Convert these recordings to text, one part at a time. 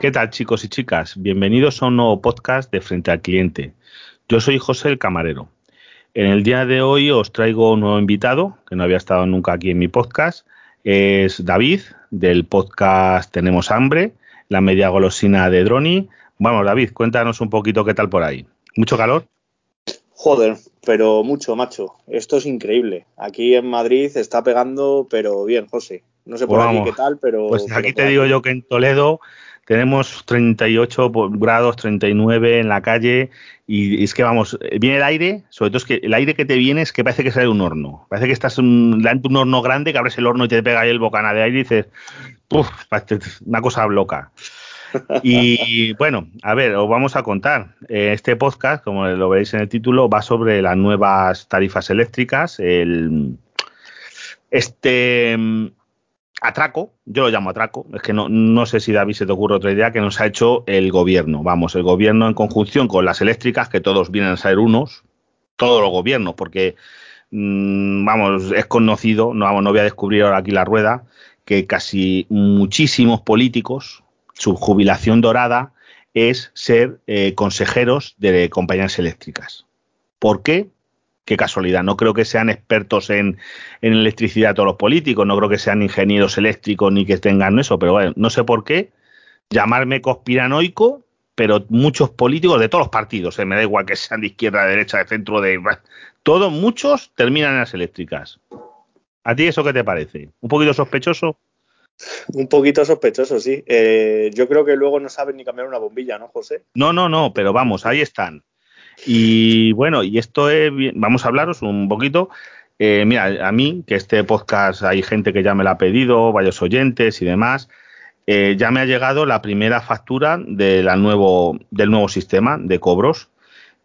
¿Qué tal chicos y chicas? Bienvenidos a un nuevo podcast de Frente al Cliente. Yo soy José el Camarero. En el día de hoy os traigo un nuevo invitado que no había estado nunca aquí en mi podcast. Es David del podcast Tenemos Hambre, la media golosina de Droni. Vamos, David, cuéntanos un poquito qué tal por ahí. ¿Mucho calor? Joder, pero mucho, macho. Esto es increíble. Aquí en Madrid está pegando, pero bien, José. No sé por Pues aquí vamos. qué tal, pero. Pues aquí te digo yo que en Toledo tenemos 38 po- grados, 39 en la calle y es que vamos, viene el aire, sobre todo es que el aire que te viene es que parece que sale de un horno. Parece que estás delante de un horno grande, que abres el horno y te pega ahí el bocana de aire y dices, "Puf, parece una cosa loca. Y bueno, a ver, os vamos a contar. Eh, Este podcast, como lo veréis en el título, va sobre las nuevas tarifas eléctricas, el, este atraco, yo lo llamo atraco, es que no, no sé si David se te ocurre otra idea que nos ha hecho el gobierno. Vamos, el gobierno en conjunción con las eléctricas, que todos vienen a ser unos, todos los gobiernos, porque mm, vamos, es conocido, no, vamos, no voy a descubrir ahora aquí la rueda, que casi muchísimos políticos, su jubilación dorada es ser eh, consejeros de compañías eléctricas. ¿Por qué? Qué casualidad. No creo que sean expertos en, en electricidad todos los políticos, no creo que sean ingenieros eléctricos ni que tengan eso, pero bueno, no sé por qué llamarme conspiranoico, pero muchos políticos de todos los partidos, eh, me da igual que sean de izquierda, de derecha, de centro, de todos, muchos terminan en las eléctricas. ¿A ti eso qué te parece? ¿Un poquito sospechoso? Un poquito sospechoso, sí. Eh, yo creo que luego no saben ni cambiar una bombilla, ¿no, José? No, no, no, pero vamos, ahí están. Y bueno, y esto es, vamos a hablaros un poquito. Eh, mira, a mí, que este podcast hay gente que ya me lo ha pedido, varios oyentes y demás, eh, ya me ha llegado la primera factura de la nuevo, del nuevo sistema de cobros.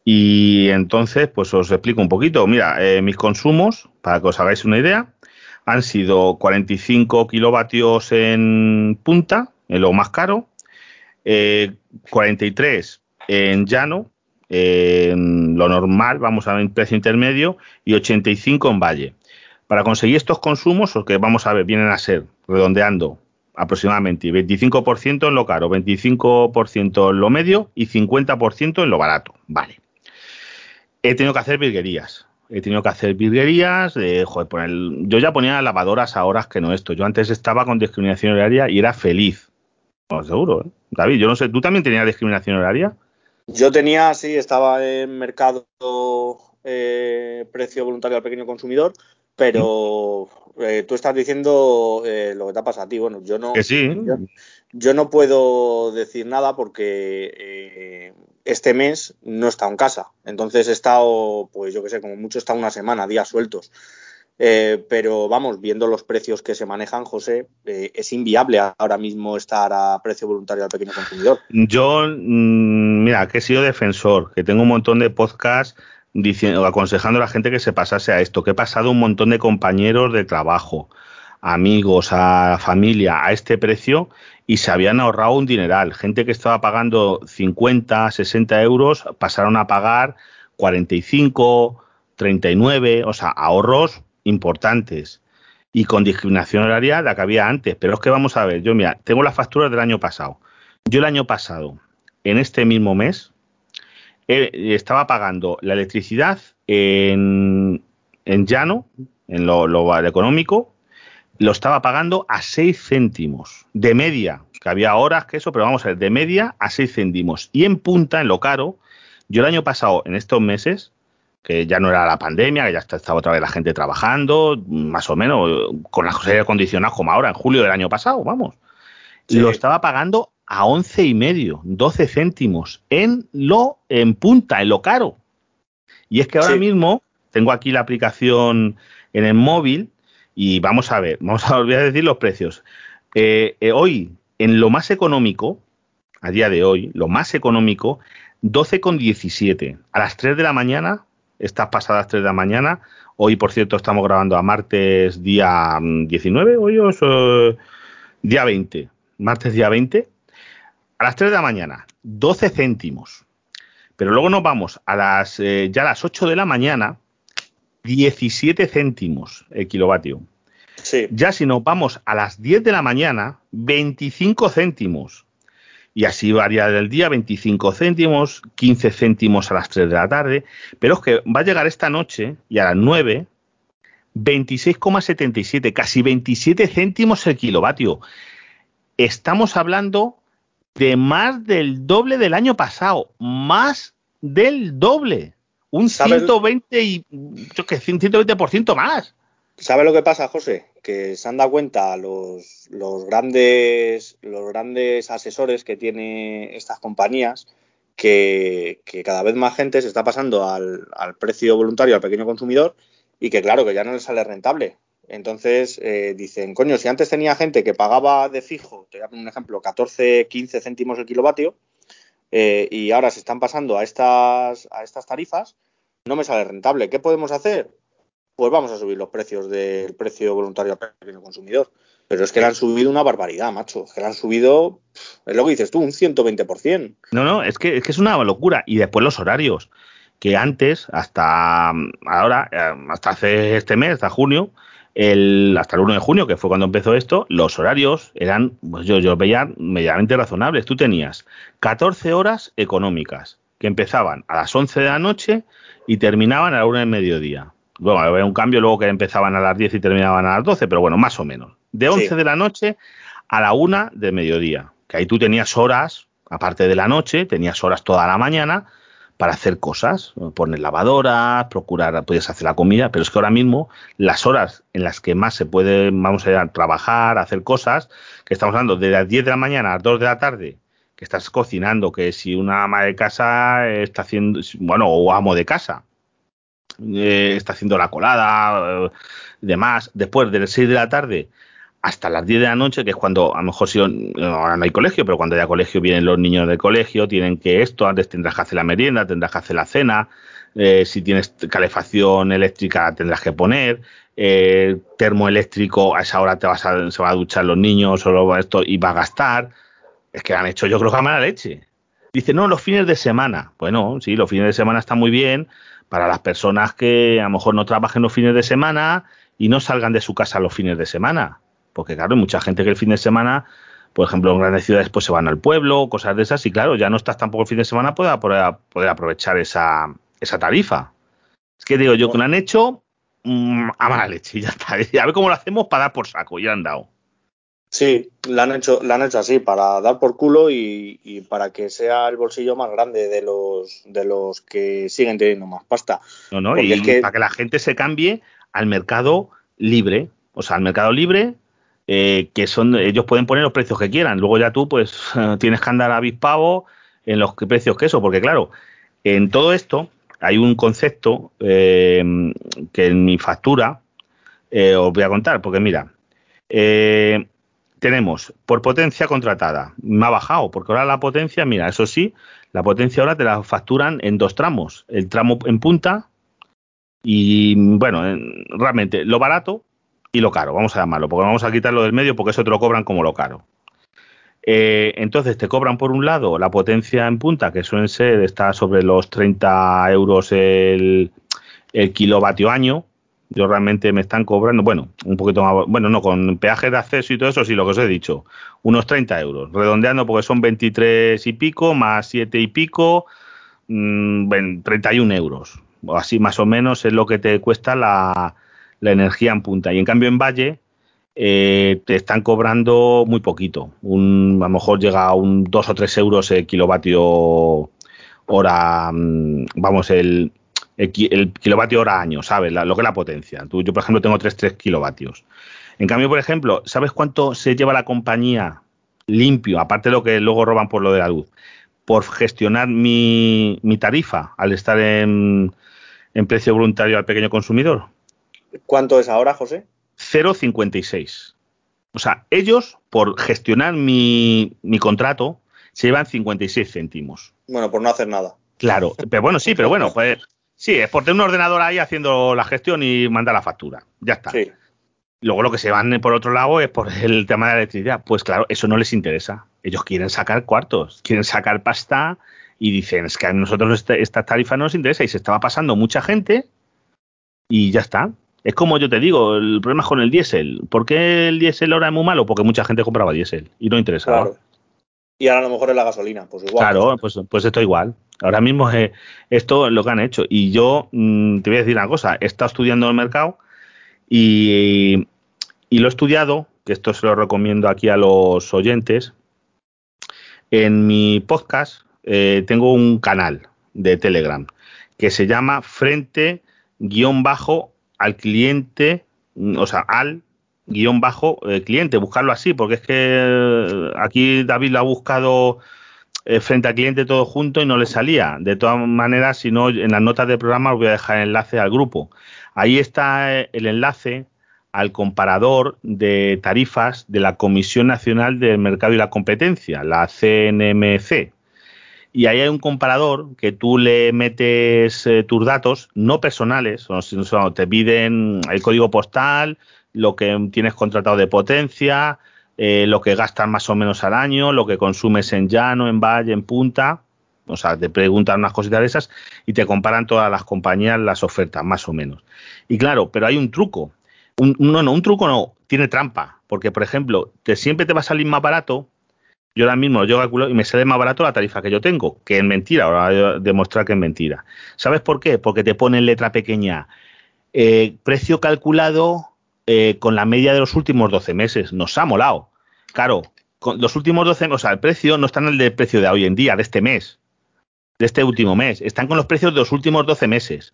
Y entonces, pues os explico un poquito. Mira, eh, mis consumos, para que os hagáis una idea, han sido 45 kilovatios en punta, en lo más caro, eh, 43 en llano, lo normal, vamos a en precio intermedio, y 85 en valle. Para conseguir estos consumos, los que vamos a ver, vienen a ser, redondeando, aproximadamente 25% en lo caro, 25% en lo medio y 50% en lo barato. Vale. He tenido que hacer virguerías. He tenido que hacer virguerías. eh, joder, poner- yo ya ponía lavadoras a horas que no esto. Yo antes estaba con discriminación horaria y era feliz. Pues seguro, ¿eh? David, yo no sé, ¿tú también tenías discriminación horaria? Yo tenía, sí, estaba en mercado eh, precio voluntario al pequeño consumidor, pero eh, tú estás diciendo eh, lo que te ha pasado a ti. Bueno, yo no. Que sí. Yo, yo no puedo decir nada porque eh, este mes no he estado en casa. Entonces he estado, pues yo qué sé, como mucho he estado una semana, días sueltos. Eh, pero vamos, viendo los precios que se manejan, José, eh, es inviable ahora mismo estar a precio voluntario al pequeño consumidor. Yo, mm, mira, que he sido defensor, que tengo un montón de podcasts diciendo, aconsejando a la gente que se pasase a esto, que he pasado un montón de compañeros de trabajo, amigos, a familia, a este precio y se habían ahorrado un dineral. Gente que estaba pagando 50, 60 euros pasaron a pagar 45, 39, o sea, ahorros importantes y con discriminación horaria la que había antes. Pero es que vamos a ver, yo mira, tengo las facturas del año pasado. Yo el año pasado, en este mismo mes, eh, estaba pagando la electricidad en, en llano, en lo, lo económico, lo estaba pagando a 6 céntimos de media, que había horas que eso, pero vamos a ver, de media a 6 céntimos. Y en punta, en lo caro, yo el año pasado, en estos meses, que ya no era la pandemia, que ya estaba otra vez la gente trabajando, más o menos, con las aire acondicionadas como ahora, en julio del año pasado, vamos. Sí. Lo estaba pagando a once y medio, 12 céntimos, en lo, en punta, en lo caro. Y es que ahora Sí. mismo tengo aquí la aplicación en el móvil y vamos a ver, vamos a volver a decir los precios. Eh, eh, hoy, en lo más económico, a día de hoy, lo más económico, 12,17. A las 3 de la mañana, estas pasadas 3 de la mañana, hoy por cierto estamos grabando a martes día mm, 19, hoy es eh, día 20, martes día 20, a las 3 de la mañana, 12 céntimos. Pero luego nos vamos a las eh, ya a las 8 de la mañana, 17 céntimos el kilovatio. Sí. Ya si nos vamos a las 10 de la mañana, 25 céntimos. Y así varía del día, 25 céntimos, 15 céntimos a las 3 de la tarde, pero es que va a llegar esta noche y a las 9, 26,77, casi 27 céntimos el kilovatio. Estamos hablando de más del doble del año pasado, más del doble, un 120 y yo que 120% más. ¿Sabe lo que pasa, José? Que se han dado cuenta los, los, grandes, los grandes asesores que tiene estas compañías que, cada vez más gente se está pasando al, precio voluntario al pequeño consumidor y que claro, que ya no les sale rentable. Entonces eh, dicen, coño, si antes tenía gente que pagaba de fijo, te voy a poner un ejemplo, 14, 15 céntimos el kilovatio, eh, y ahora se están pasando a estas, a estas tarifas, no me sale rentable. ¿Qué podemos hacer? Pues vamos a subir los precios del precio voluntario al pequeño consumidor. Pero es que le han subido una barbaridad, macho. Es que le han subido, es lo que dices tú, un 120%. No, no, es que, es que es una locura. Y después los horarios, que antes, hasta ahora, eh, hasta hace este mes, hasta junio, el, hasta el 1 de junio, que fue cuando empezó esto, los horarios eran, pues yo, yo veía medianamente razonables. Tú tenías 14 horas económicas, que empezaban a las 11 de la noche y terminaban a la 1 del mediodía bueno, había un cambio luego que empezaban a las 10 y terminaban a las 12, pero bueno, más o menos. De 11 de la noche a la 1 de mediodía, que ahí tú tenías horas, aparte de la noche, tenías horas toda la mañana para hacer cosas, poner lavadoras, procurar, puedes hacer la comida, pero es que ahora mismo las horas en las que más se puede, vamos a, ir a trabajar, hacer cosas, que estamos hablando de las 10 de la mañana a las 2 de la tarde, que estás cocinando, que si una ama de casa está haciendo, bueno, o amo de casa, eh, está haciendo la colada, eh, demás. Después de las 6 de la tarde hasta las 10 de la noche, que es cuando a lo mejor si ahora no hay colegio, pero cuando haya colegio vienen los niños del colegio, tienen que esto, antes tendrás que hacer la merienda, tendrás que hacer la cena, eh, si tienes calefacción eléctrica tendrás que poner, termoeléctrico, a esa hora te vas a, se va a duchar los niños o esto y va a gastar. Es que han hecho yo creo que a mala leche. Dice, no, los fines de semana. Bueno, sí, los fines de semana están muy bien, para las personas que a lo mejor no trabajen los fines de semana y no salgan de su casa los fines de semana. Porque claro, hay mucha gente que el fin de semana, por ejemplo, en grandes ciudades pues se van al pueblo, cosas de esas, y claro, ya no estás tampoco el fin de semana para poder, poder aprovechar esa, esa tarifa. Es que digo yo que lo han hecho mm, a mala leche, y ya está. A ver cómo lo hacemos para dar por saco, ya han dado. Sí, la han hecho, la han hecho así, para dar por culo y, para que sea el bolsillo más grande de los, de los que siguen teniendo más pasta. No, no, y para que la gente se cambie al mercado libre. O sea, al mercado libre, eh, que son, ellos pueden poner los precios que quieran. Luego ya tú, pues, tienes que andar avispado en los precios que eso, porque claro, en todo esto hay un concepto eh, que en mi factura eh, os voy a contar, porque mira, eh, tenemos por potencia contratada. Me ha bajado, porque ahora la potencia, mira, eso sí, la potencia ahora te la facturan en dos tramos. El tramo en punta y, bueno, realmente lo barato y lo caro, vamos a llamarlo, porque vamos a quitarlo del medio porque eso te lo cobran como lo caro. Eh, entonces te cobran por un lado la potencia en punta, que suelen ser, está sobre los 30 euros el, el kilovatio año, yo realmente me están cobrando, bueno, un poquito más, bueno, no, con peaje de acceso y todo eso, sí, lo que os he dicho, unos 30 euros, redondeando porque son 23 y pico, más 7 y pico, mmm, 31 euros, o así más o menos es lo que te cuesta la, energía en punta. Y en cambio en Valle eh, te están cobrando muy poquito, un, a lo mejor llega a un 2 o 3 euros el kilovatio hora, mm, vamos, el el, kilovatio hora año, ¿sabes? lo que es la potencia. Tú, yo, por ejemplo, tengo 3, kilovatios. En cambio, por ejemplo, ¿sabes cuánto se lleva la compañía limpio, aparte de lo que luego roban por lo de la luz, por gestionar mi, tarifa al estar en, precio voluntario al pequeño consumidor? ¿Cuánto es ahora, José? 0,56. O sea, ellos, por gestionar mi, mi contrato, se llevan 56 céntimos. Bueno, por no hacer nada. Claro, pero bueno, sí, pero bueno, pues Sí, es por tener un ordenador ahí haciendo la gestión y manda la factura. Ya está. Luego lo que se van por otro lado es por el tema de la electricidad. Pues claro, eso no les interesa. Ellos quieren sacar cuartos, quieren sacar pasta y dicen, es que a nosotros esta tarifa no nos interesa y se estaba pasando mucha gente y ya está. Es como yo te digo, el problema es con el diésel. ¿Por qué el diésel ahora es muy malo? Porque mucha gente compraba diésel y no interesaba. Y ahora a lo mejor es la gasolina, pues igual. Claro, pues, pues esto igual. Ahora mismo es, esto es lo que han hecho. Y yo mm, te voy a decir una cosa, he estado estudiando el mercado y, y lo he estudiado, que esto se lo recomiendo aquí a los oyentes. En mi podcast eh, tengo un canal de Telegram que se llama Frente guion bajo al cliente, mm, o sea, al guion bajo eh, cliente, buscarlo así, porque es que eh, aquí David lo ha buscado eh, frente al cliente todo junto y no le salía. De todas maneras, si no, en las notas del programa os voy a dejar el enlace al grupo. Ahí está el enlace al comparador de tarifas de la Comisión Nacional del Mercado y la Competencia, la CNMC. Y ahí hay un comparador que tú le metes tus datos, no personales, te piden el código postal, lo que tienes contratado de potencia, eh, lo que gastas más o menos al año, lo que consumes en llano, en valle, en punta. O sea, te preguntan unas cositas de esas y te comparan todas las compañías las ofertas, más o menos. Y claro, pero hay un truco. No, no, un truco no, tiene trampa. Porque, por ejemplo, te, siempre te va a salir más barato. Yo ahora mismo yo calculo y me sale más barato la tarifa que yo tengo, que es mentira. Ahora voy a demostrar que es mentira. ¿Sabes por qué? Porque te pone en letra pequeña. Eh, precio calculado eh, con la media de los últimos 12 meses. Nos ha molado. Claro, con los últimos 12 meses, o sea, el precio no está en el del precio de hoy en día, de este mes, de este último mes. Están con los precios de los últimos 12 meses.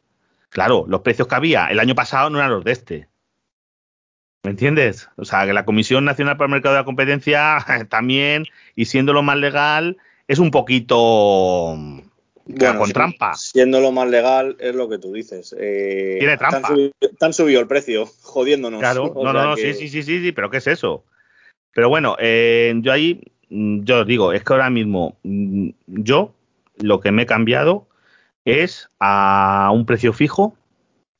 Claro, los precios que había el año pasado no eran los de este. ¿Me entiendes? O sea, que la Comisión Nacional para el Mercado de la Competencia también, y siendo lo más legal, es un poquito con trampa. Siendo lo más legal, es lo que tú dices. Eh, Tiene trampa. Te han, subido, el precio, jodiéndonos. Claro, no, no, no, sí, sí, sí, sí, pero ¿qué es eso? Pero bueno, eh, yo ahí, mm, yo digo, es que ahora mismo mm, yo lo que me he cambiado es a un precio fijo.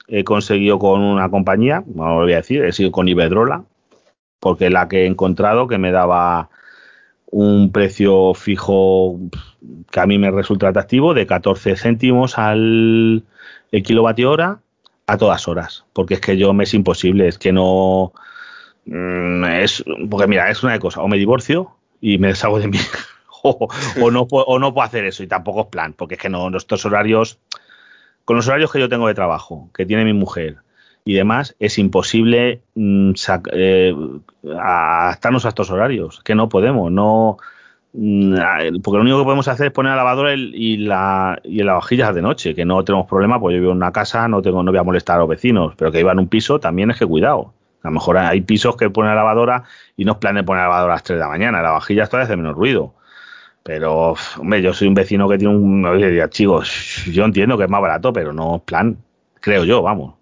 He conseguido con una compañía, no lo voy a decir, he sido con Iberdrola, porque la que he encontrado que me daba un precio fijo que a mí me resulta atractivo de 14 céntimos al kilovatio hora a todas horas, porque es que yo me es imposible, es que no mm, es porque mira, es una cosa, o me divorcio y me deshago de mí o, no o no puedo hacer eso y tampoco es plan, porque es que no estos horarios con los horarios que yo tengo de trabajo, que tiene mi mujer, y demás, es imposible mm, eh, adaptarnos a estos horarios, que no podemos, no mm, porque lo único que podemos hacer es poner la lavadora y la y la vajillas de noche, que no tenemos problema, pues yo vivo en una casa, no tengo no voy a molestar a los vecinos, pero que iba en un piso también es que cuidado. A lo mejor hay pisos que ponen la lavadora y no es plan de poner la lavadora a las 3 de la mañana, la vajilla todavía hace menos ruido. Pero, hombre, yo soy un vecino que tiene un... Oye, chicos, yo entiendo que es más barato, pero no es plan, creo yo, vamos.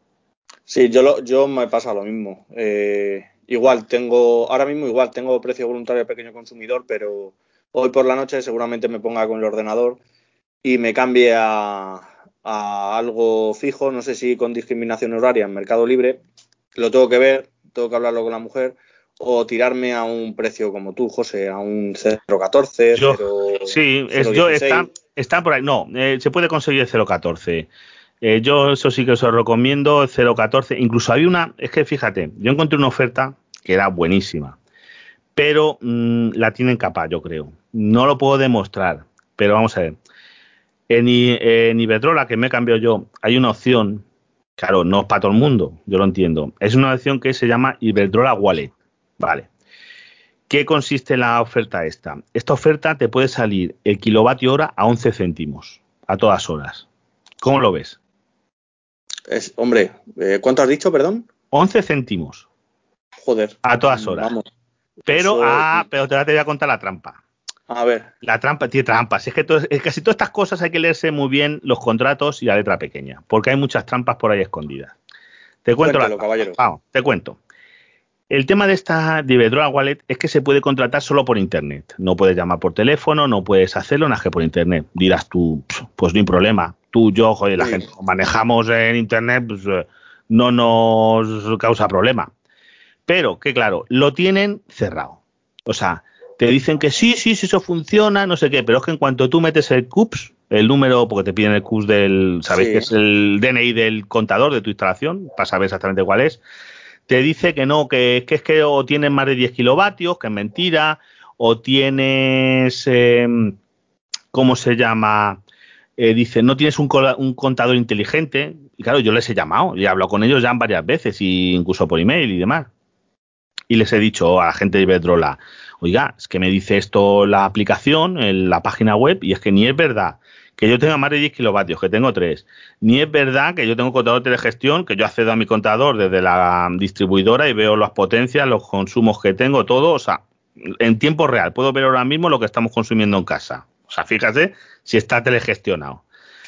Sí, yo, lo, yo me pasa lo mismo. Eh, igual tengo, ahora mismo igual tengo precio voluntario de pequeño consumidor, pero hoy por la noche seguramente me ponga con el ordenador y me cambie a, algo fijo, no sé si con discriminación horaria en Mercado Libre, lo tengo que ver, tengo que hablarlo con la mujer, o tirarme a un precio como tú, José, a un 0,14. Sí, es, yo está, está por ahí. No, eh, se puede conseguir el 0,14. Eh, yo eso sí que os lo recomiendo, 0.14. Incluso hay una, es que fíjate, yo encontré una oferta que era buenísima, pero mm, la tienen capaz, yo creo. No lo puedo demostrar, pero vamos a ver. En, Iberdrola, que me cambiado yo, hay una opción, claro, no es para todo el mundo, yo lo entiendo. Es una opción que se llama Iberdrola Wallet. Vale. ¿Qué consiste la oferta esta? Esta oferta te puede salir el kilovatio hora a 11 céntimos, a todas horas. ¿Cómo lo ves? Es, hombre, eh, ¿cuánto has dicho, perdón? 11 céntimos. Joder. A todas horas. Pero, ah, pero te, voy a contar la trampa. A ver. La trampa tiene trampas. Es que casi todas estas cosas hay que leerse muy bien los contratos y la letra pequeña, porque hay muchas trampas por ahí escondidas. Te cuento caballero. Vamos, te cuento. El tema de esta de Wallet es que se puede contratar solo por internet. No puedes llamar por teléfono, no puedes hacerlo nada que por internet. Dirás tú, pues no hay problema tú, yo, joder, la gente manejamos en Internet, pues, eh, no nos causa problema. Pero que claro, lo tienen cerrado. O sea, te dicen que sí, sí, sí, eso funciona, no sé qué, pero es que en cuanto tú metes el CUPS, el número, porque te piden el CUPS del, ¿sabéis que es el DNI del contador de tu instalación? Para saber exactamente cuál es. Te dice que no, que, que es que o tienen más de 10 kilovatios, que es mentira, o tienes, em, ¿cómo se llama? Eh, dice, no tienes un, contador inteligente. Y claro, yo les he llamado, y he hablado con ellos ya varias veces, incluso por email y demás. Y les he dicho a la gente de Iberdrola, oiga, es que me dice esto la aplicación, en la página web, y es que ni es verdad que yo tenga más de 10 kilovatios, que tengo 3. Ni es verdad que yo tengo un contador de gestión, que yo accedo a mi contador desde la distribuidora y veo las potencias, los consumos que tengo, todo, o sea, en tiempo real. Puedo ver ahora mismo lo que estamos consumiendo en casa. O sea, fíjate si está telegestionado.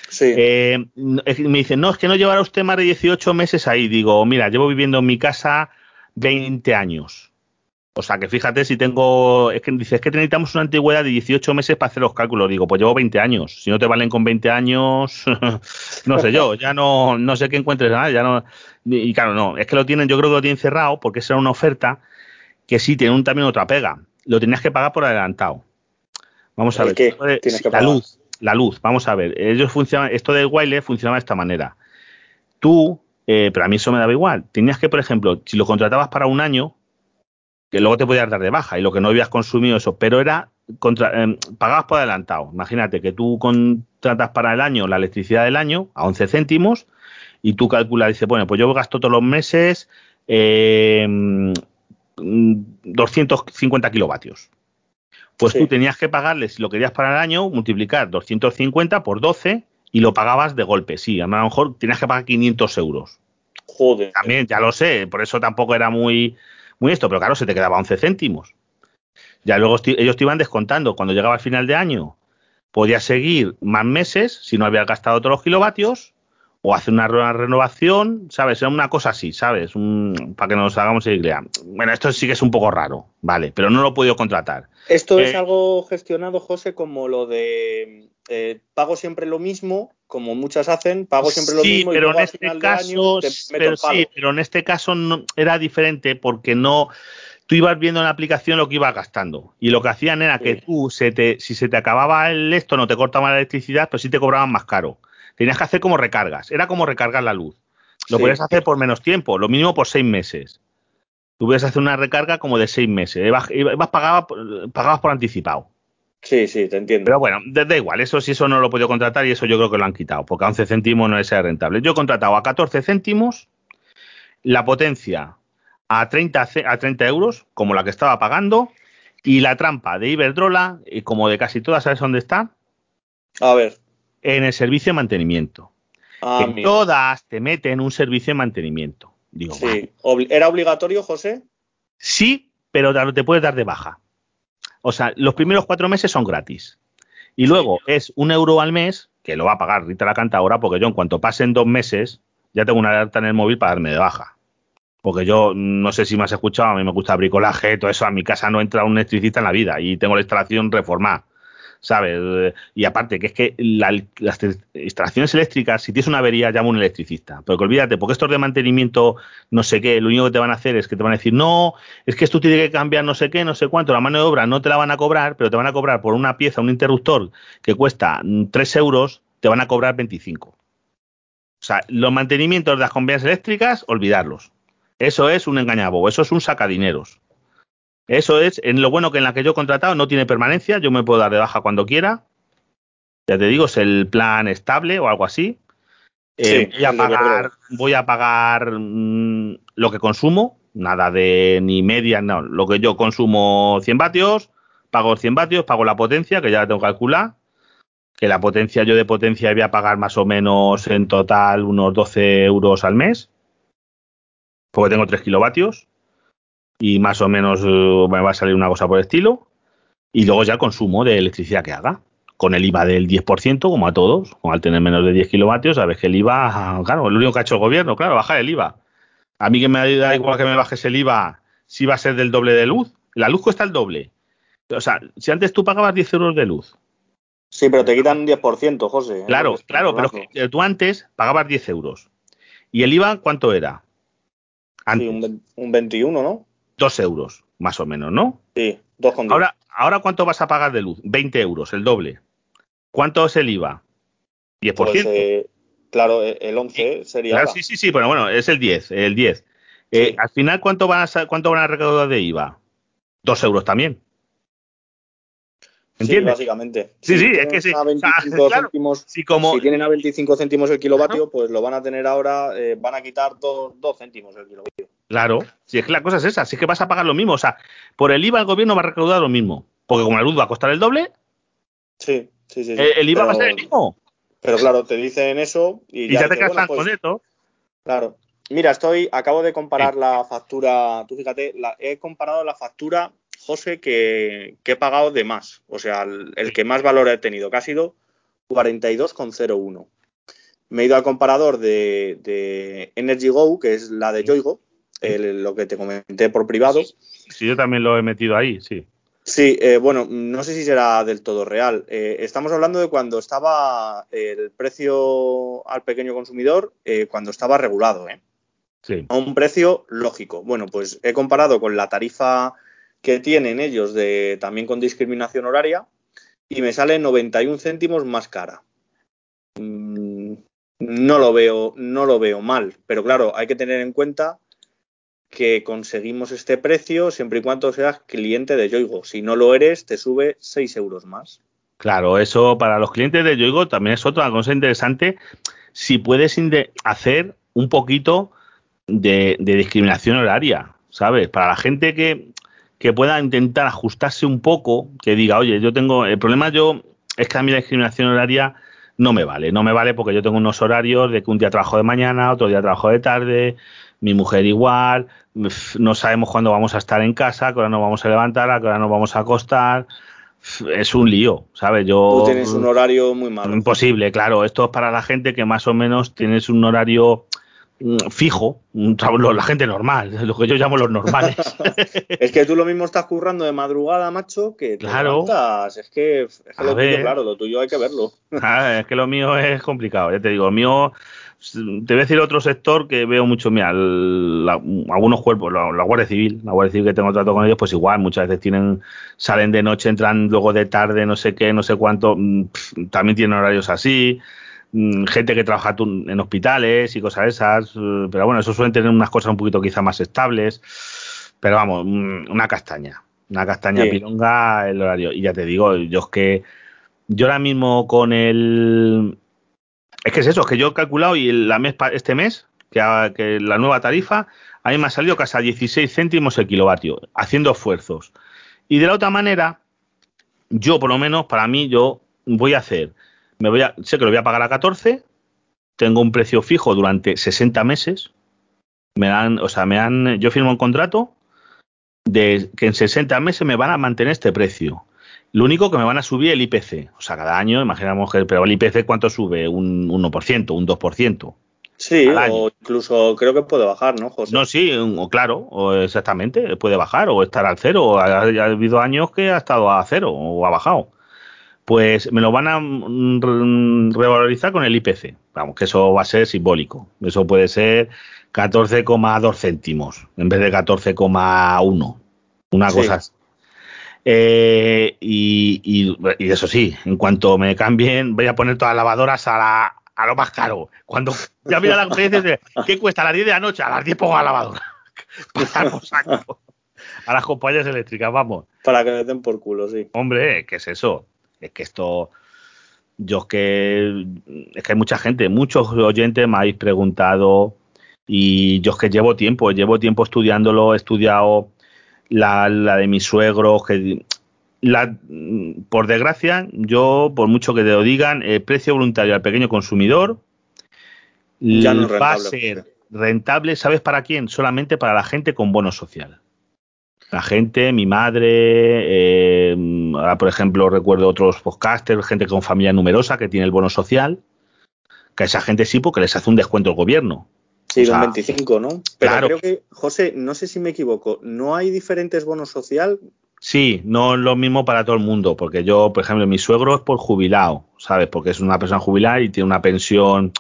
Sí. Eh, me dicen, no, es que no llevará usted más de 18 meses ahí. Digo, mira, llevo viviendo en mi casa 20 años. O sea, que fíjate si tengo. Es que dices que necesitamos una antigüedad de 18 meses para hacer los cálculos. Digo, pues llevo 20 años. Si no te valen con 20 años, no sé yo, ya no, no sé qué encuentres nada. Ya no, y claro, no, es que lo tienen, yo creo que lo tienen cerrado porque esa era una oferta que sí tiene un, también otra pega. Lo tenías que pagar por adelantado. Vamos a ver. La luz, la luz, vamos a ver. Ellos funcionan, esto de Wiley funcionaba de esta manera. Tú, eh, pero a mí eso me daba igual. Tenías que, por ejemplo, si lo contratabas para un año, que luego te podías dar de baja y lo que no habías consumido eso, pero era contra, eh, pagabas por adelantado. Imagínate que tú contratas para el año la electricidad del año a 11 céntimos y tú calculas, dices, bueno, pues yo gasto todos los meses eh, 250 kilovatios. Pues tú tenías que pagarle, si lo querías para el año, multiplicar 250 por 12 y lo pagabas de golpe. Sí, a lo mejor tenías que pagar 500 euros. Joder. También, ya lo sé, por eso tampoco era muy muy esto, pero claro, se te quedaba 11 céntimos. Ya luego ellos te iban descontando. Cuando llegaba al final de año, podías seguir más meses si no habías gastado todos los kilovatios o hacer una renovación, ¿sabes? Era una cosa así, ¿sabes? para que nos hagamos idea. Bueno, esto sí que es un poco raro, ¿vale? Pero no lo he podido contratar. Esto es eh, algo gestionado, José, como lo de eh, pago siempre lo mismo, como muchas hacen, pago siempre lo mismo pero y en este caso, pero sí, pero en este caso no, era diferente porque no tú ibas viendo en la aplicación lo que ibas gastando y lo que hacían era que tú se te, si se te acababa el esto no te cortaba la electricidad, pero sí te cobraban más caro. Tenías que hacer como recargas, era como recargar la luz. Lo podías hacer por menos tiempo, lo mínimo por seis meses. Tú podías hacer una recarga como de seis meses, ibas, pagabas, pagabas por anticipado. Sí, sí, te entiendo. Pero bueno, da igual, eso sí, eso no lo he podido contratar y eso yo creo que lo han quitado, porque a 11 céntimos no es rentable. Yo he contratado a 14 céntimos la potencia a 30, a 30 euros, como la que estaba pagando, y la trampa de Iberdrola, y como de casi todas, ¿sabes dónde está? A ver. En el servicio de mantenimiento. Ah, todas te meten un servicio de mantenimiento. Digo, sí. ¿Era obligatorio, José? Sí, pero te puedes dar de baja. O sea, los primeros cuatro meses son gratis. Y luego es un euro al mes, que lo va a pagar Rita la cantadora, porque yo en cuanto pasen dos meses, ya tengo una alerta en el móvil para darme de baja. Porque yo no sé si me has escuchado, a mí me gusta bricolaje, todo eso, a mi casa no entra un electricista en la vida y tengo la instalación reformada. ¿Sabes? Y aparte, que es que las instalaciones eléctricas, si tienes una avería, llama a un electricista. Pero que olvídate, porque estos de mantenimiento, no sé qué, lo único que te van a hacer es que te van a decir, no, es que esto tiene que cambiar no sé qué, no sé cuánto, la mano de obra no te la van a cobrar, pero te van a cobrar por una pieza, un interruptor que cuesta 3 euros, te van a cobrar 25. O sea, los mantenimientos de las compañías eléctricas, olvidarlos. Eso es un engañabo, eso es un sacadineros. Eso es, en lo bueno que en la que yo he contratado no tiene permanencia, yo me puedo dar de baja cuando quiera. Ya te digo, es el plan estable o algo así. Eh, voy a pagar, voy a pagar lo que consumo, nada de ni media, no, lo que yo consumo 100 vatios, pago 100 vatios, pago la potencia, que ya la tengo calculada, que la potencia, yo de potencia voy a pagar más o menos en total unos 12 euros al mes, porque tengo 3 kilovatios, y más o menos eh, me va a salir una cosa por el estilo. Y luego ya el consumo de electricidad que haga. Con el IVA del 10%, como a todos, como al tener menos de 10 kilovatios, sabes que el IVA, claro, es lo único que ha hecho el gobierno, claro, bajar el IVA. A mí que me da igual que me bajes el IVA si va a ser del doble de luz. La luz cuesta el doble. O sea, si antes tú pagabas 10 euros de luz. Sí, pero te quitan un 10%, José. Claro, claro, pero tú antes pagabas 10 euros. ¿Y el IVA cuánto era? Sí, un, un 21, ¿no? Dos euros, más o menos, ¿no? Sí, dos con ahora, ahora, ¿cuánto vas a pagar de luz? 20 euros, el doble. ¿Cuánto es el IVA? 10%. Pues, eh, claro, e, el 11 sería. sí, sí, sí, pero bueno, es el 10, el 10. Eh, al final, ¿cuánto van, a, ¿cuánto van a recaudar de IVA? Dos euros también. ¿Entiendes? Sí, básicamente. Sí, si sí, es que sí. A 25 claro, céntimos, si como- si tienen a 25 céntimos el kilovatio, pues lo van a tener ahora, eh, van a quitar 2 céntimos el kilovatio. Claro, si es que la cosa es esa, si es que vas a pagar lo mismo, o sea, por el IVA el gobierno va a recaudar lo mismo, porque como la luz va a costar el doble, Sí, sí, sí. sí. el, el IVA va a ser el mismo. Pero claro, te dicen eso y, Y ya te bueno, pues, con esto. Claro. Mira, estoy, acabo de comparar la factura, tú fíjate, la- he comparado la factura, José, que, que he pagado de más. O sea, el, el que más valor he tenido, que ha sido 42,01. Me he ido al comparador de, de Energy Go, que es la de Yoigo, el- lo que te comenté por privado. Sí, yo también lo he metido ahí, sí. Sí, eh, bueno, no sé si será del todo real. Eh, estamos hablando de cuando estaba el precio al pequeño consumidor, eh, cuando estaba regulado, ¿eh? Sí. a un precio lógico. Bueno, pues he comparado con la tarifa que tienen ellos de también con discriminación horaria y me sale 91 céntimos más cara. Mm, No lo veo, no lo veo mal, pero claro, hay que tener en cuenta que conseguimos este precio siempre y cuando seas cliente de Yoigo. Si no lo eres, te sube 6 euros más. Claro, eso para los clientes de Yoigo también es otra cosa interesante. Si puedes hacer un poquito de, de discriminación horaria, ¿sabes? Para la gente que, que pueda intentar ajustarse un poco, que diga, oye, yo tengo, el problema yo es que a mí la discriminación horaria no me vale, no me vale porque yo tengo unos horarios de que un día trabajo de mañana, otro día trabajo de tarde, mi mujer igual, no sabemos cuándo vamos a estar en casa, a qué hora nos vamos a levantar, a qué hora nos vamos a acostar, es un lío, ¿sabes? Yo Tú tienes un horario muy malo. Imposible, claro. Esto es para la gente que más o menos tienes un horario mm, fijo, la gente normal, lo que yo llamo los normales. Es que tú lo mismo estás currando de madrugada, macho, que te Claro. levantas. Es que, es que A lo ver. tuyo, claro, lo tuyo hay que verlo. Ah, es que lo mío es complicado, ya te digo, lo mío, te voy a decir otro sector que veo mucho, mira, el- la- algunos cuerpos, la, la Guardia Civil, la Guardia Civil que tengo trato con ellos, pues igual, muchas veces tienen, salen de noche, entran luego de tarde, no sé qué, no sé cuánto, mm, también tienen horarios así, mm, gente que trabaja en hospitales y cosas esas, eh, pero bueno, eso suelen tener unas cosas un poquito quizá más estables, pero vamos, mm, una castaña, una castaña Sí. pilonga el horario, y ya te digo, yo es que yo ahora mismo con el. Es que es eso, es que yo he calculado y la mes, este mes, que, que la nueva tarifa, a mí me ha salido casi a 16 céntimos el kilovatio, haciendo esfuerzos. Y de la otra manera, yo por lo menos, para mí, yo voy a hacer, me voy a, sé que lo voy a pagar a 14, tengo un precio fijo durante 60 meses, me dan, o sea, me dan, yo firmo un contrato de que en 60 meses me van a mantener este precio. Lo único que me van a subir el IPC. O sea, cada año, imaginamos que, pero el IPC, ¿cuánto sube? Un 1%, un 2%. Sí, o incluso creo que puede bajar, ¿no, José? No, sí, o claro, o exactamente, puede bajar o estar al cero. Ha, ha habido años que ha estado a cero o ha bajado. Pues me lo van a mm, re- revalorizar con el IPC. Vamos, que eso va a ser simbólico. Eso puede ser 14,2 céntimos en vez de 14,1. Una Sí. cosa así. Eh, y, y- y eso sí, en cuanto me cambien, voy a poner todas las lavadoras a, la, a lo más caro. Cuando ya mira las de qué cuesta a las 10 de la noche, a las 10 pongo la lavadora. Saco. A las compañías eléctricas, vamos. Para que le den por culo, sí. Hombre, ¿qué es eso? Es que esto. Yo es que. Es que hay mucha gente, muchos oyentes me habéis preguntado. Y yo es que llevo tiempo, llevo tiempo estudiándolo, he estudiado la, la de mis suegros, que. La, por desgracia, yo, por mucho que te lo digan, el precio voluntario al pequeño consumidor Ya no va a ser rentable, ¿sabes para quién? Solamente para la gente con bono social. La gente, mi madre, eh, ahora por ejemplo recuerdo otros podcasters, gente con familia numerosa que tiene el bono social, que a esa gente sí porque les hace un descuento el gobierno. Sí, O sea, un 25, ¿no? Pero claro. creo que, José, no sé si me equivoco, ¿no hay diferentes bonos social? Sí, no es lo mismo para todo el mundo, porque yo, por ejemplo, mi suegro es por jubilado, ¿sabes? Porque es una persona jubilada y tiene una pensión,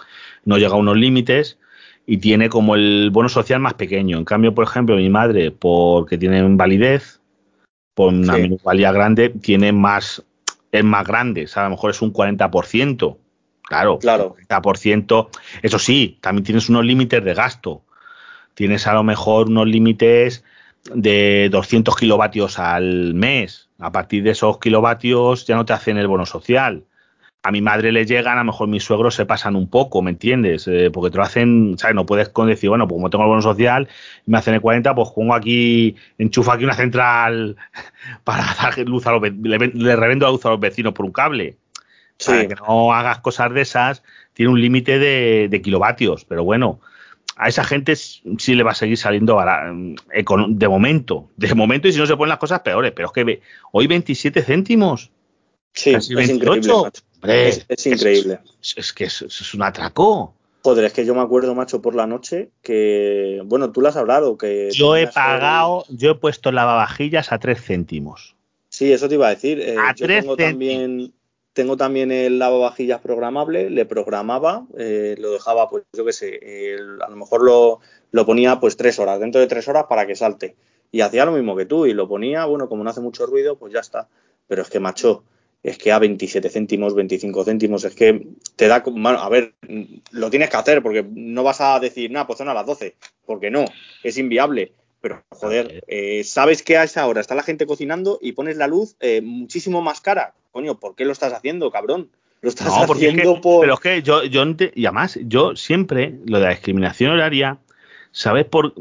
no llega a unos límites y tiene como el bono social más pequeño. En cambio, por ejemplo, mi madre, porque tiene invalidez, por una Sí. minusvalía grande, tiene más, es más grande, ¿sabes? A lo mejor es un 40%. Claro, Claro. 40%. Eso sí, también tienes unos límites de gasto. Tienes a lo mejor unos límites de 200 kilovatios al mes. A partir de esos kilovatios ya no te hacen el bono social. A mi madre le llegan, a lo mejor mis suegros se pasan un poco, ¿me entiendes? Eh, porque te lo hacen, ¿sabes? No puedes decir, bueno, pues como tengo el bono social y me hacen el 40, pues pongo aquí, enchufo aquí una central para dar luz a los le, le revendo la luz a los vecinos por un cable. Para que no hagas cosas de esas, tiene un límite de, de kilovatios, pero bueno, a esa gente sí le va a seguir saliendo de momento, de momento y si no se ponen las cosas peores, pero es que hoy 27 céntimos. Sí, es increíble. es, increíble. Es, que es, un atraco. Joder, es que yo me acuerdo, macho, por la noche que, bueno, tú lo has hablado, que... Yo he pagado, yo he puesto lavavajillas a 3 céntimos. Sí, eso te iba a decir. Eh, a yo tengo también tengo también el lavavajillas programable, le programaba, eh, lo dejaba, pues yo qué sé, a lo mejor lo, lo, ponía pues tres horas, dentro de tres horas para que salte. Y hacía lo mismo que tú, y lo ponía, bueno, como no hace mucho ruido, pues ya está. Pero es que, macho, es que a 27 céntimos, 25 céntimos, es que te da, bueno, a ver, lo tienes que hacer, porque no vas a decir, nada, pues son a las 12, porque no, es inviable. Pero, joder, eh, sabes que a esa hora está la gente cocinando y pones la luz eh, muchísimo más cara. Coño, ¿por qué lo estás haciendo, cabrón? Lo estás haciendo por. Pero es que yo, yo y además, yo siempre, lo de la discriminación horaria, ¿sabes por.?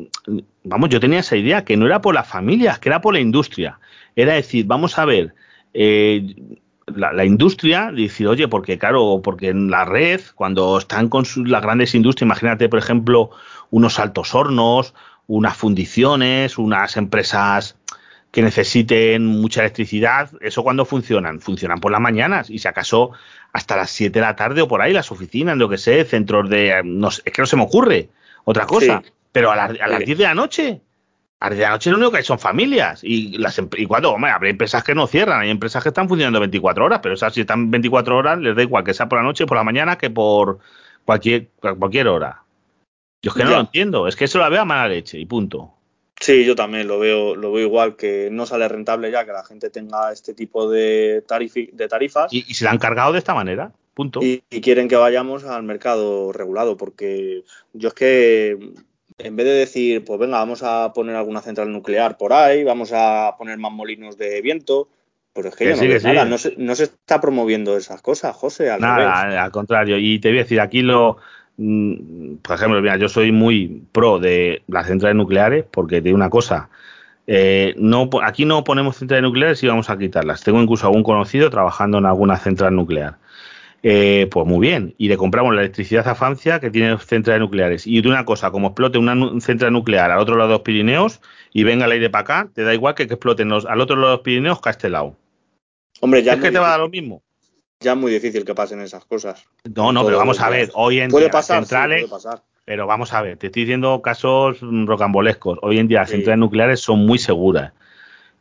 Vamos, yo tenía esa idea, que no era por las familias, que era por la industria. Era decir, vamos a ver. Eh, la, industria, decir, oye, porque claro, porque en la red, cuando están con las grandes industrias, imagínate, por ejemplo, unos altos hornos, unas fundiciones, unas empresas que necesiten mucha electricidad, ¿eso cuándo funcionan? Funcionan por las mañanas y si acaso hasta las 7 de la tarde o por ahí, las oficinas, lo que sé, centros de... No es que no se me ocurre otra cosa, pero a, las 10 de la noche. A las 10 de la noche lo único que hay son familias y, las, y cuando, hombre, habrá empresas que no cierran, hay empresas que están funcionando 24 horas, pero esas si están 24 horas les da igual que sea por la noche, por la mañana que por cualquier, cualquier hora. Yo es que no lo entiendo, es que eso la veo a mala leche y punto. Sí, yo también lo veo, lo veo igual, que no sale rentable ya que la gente tenga este tipo de, de tarifas. Y, se la han cargado de esta manera, punto. Y, quieren que vayamos al mercado regulado, porque yo es que en vez de decir, pues venga, vamos a poner alguna central nuclear por ahí, vamos a poner más molinos de viento, pues es que, yo no nada, no se, no se, está promoviendo esas cosas, José, al nada, al contrario. Y te voy a decir, aquí lo por ejemplo, mira, yo soy muy pro de las centrales nucleares porque de una cosa, eh, no, aquí no ponemos centrales nucleares y vamos a quitarlas. Tengo incluso algún conocido trabajando en alguna central nuclear. Eh, pues muy bien, y le compramos la electricidad a Francia que tiene centrales nucleares. Y de una cosa, como explote una central nuclear al otro lado de los Pirineos y venga el aire para acá, te da igual que, que exploten al otro lado de los Pirineos que a este lado. Hombre, ya es que te va a dar lo mismo ya es muy difícil que pasen esas cosas. No, no, pero vamos a ver, hoy en puede día pasar, centrales, puede pasar. pero vamos a ver, te estoy diciendo casos rocambolescos. Hoy en día las centrales nucleares son muy seguras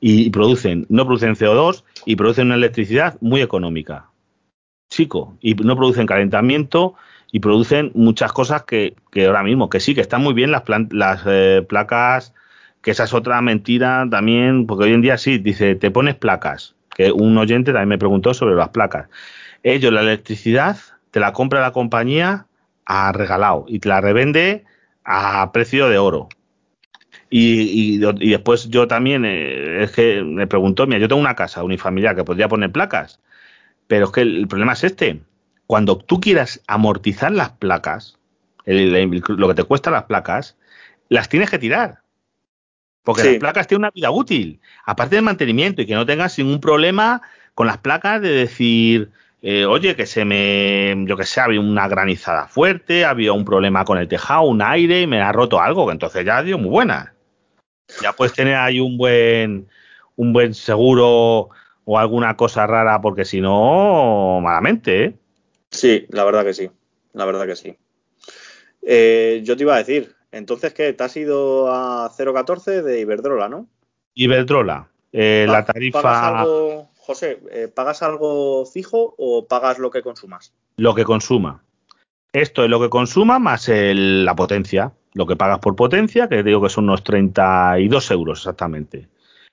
y producen, no producen CO2 y producen una electricidad muy económica. Chico, y no producen calentamiento y producen muchas cosas que, que ahora mismo, que sí, que están muy bien las, las eh, placas, que esa es otra mentira también, porque hoy en día sí, dice, te pones placas, que un oyente también me preguntó sobre las placas. Ellos la electricidad te la compra la compañía a regalado y te la revende a precio de oro. Y, después yo también, eh, es que me preguntó, mira, yo tengo una casa unifamiliar que podría poner placas, pero es que el, problema es este. Cuando tú quieras amortizar las placas, lo que te cuesta las placas, las tienes que tirar. Porque las placas tienen una vida útil, aparte del mantenimiento y que no tengas ningún problema con las placas de decir, eh, oye, que se me, yo que sé, había una granizada fuerte, había un problema con el tejado, un aire y me ha roto algo, que entonces ya dio muy buena. Ya puedes tener ahí un buen, un buen seguro o alguna cosa rara, porque si no, malamente, ¿eh? Sí, la verdad que sí, la verdad que sí. Eh, yo te iba a decir, entonces, ¿qué? ¿Te has ido a 0,14 de Iberdrola, no? Iberdrola. Eh, la tarifa. ¿Pagas algo, José, eh, ¿pagas algo fijo o pagas lo que consumas? Lo que consuma. Esto es lo que consuma más la potencia. Lo que pagas por potencia, que digo que son unos 32 euros exactamente.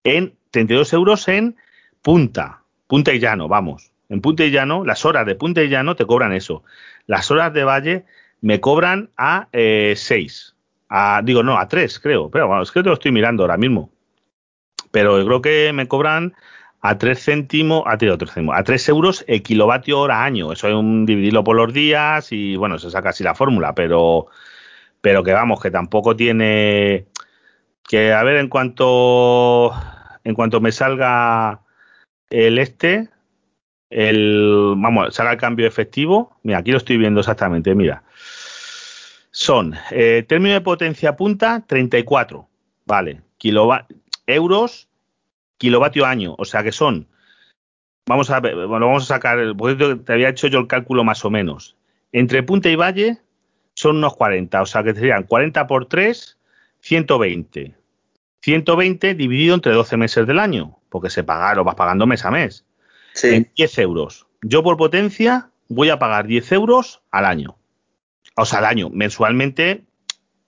En 32 euros en punta. Punta y llano, vamos. En punta y llano, las horas de punta y llano te cobran eso. Las horas de valle me cobran a 6. Eh, digo, no, a tres, creo. Pero bueno, es que te lo estoy mirando ahora mismo. Pero creo que me cobran a 3 céntimos, a 3, a 3 euros el kilovatio hora año. Eso es un dividirlo por los días y bueno, se saca así la fórmula, pero, pero que vamos, que tampoco tiene que a ver en cuanto en cuanto me salga el este, el vamos, salga el cambio efectivo. Mira, aquí lo estoy viendo exactamente, mira. Son eh, término de potencia punta 34, vale, euros kilovatio año, o sea que son, vamos a ver, bueno, vamos a sacar, te había hecho yo el cálculo más o menos. Entre punta y valle son unos 40, o sea que serían 40 por 3, 120. 120 dividido entre 12 meses del año, porque se paga, lo vas pagando mes a mes. Sí. En 10 euros. Yo por potencia voy a pagar 10 euros al año. O sea, al año, mensualmente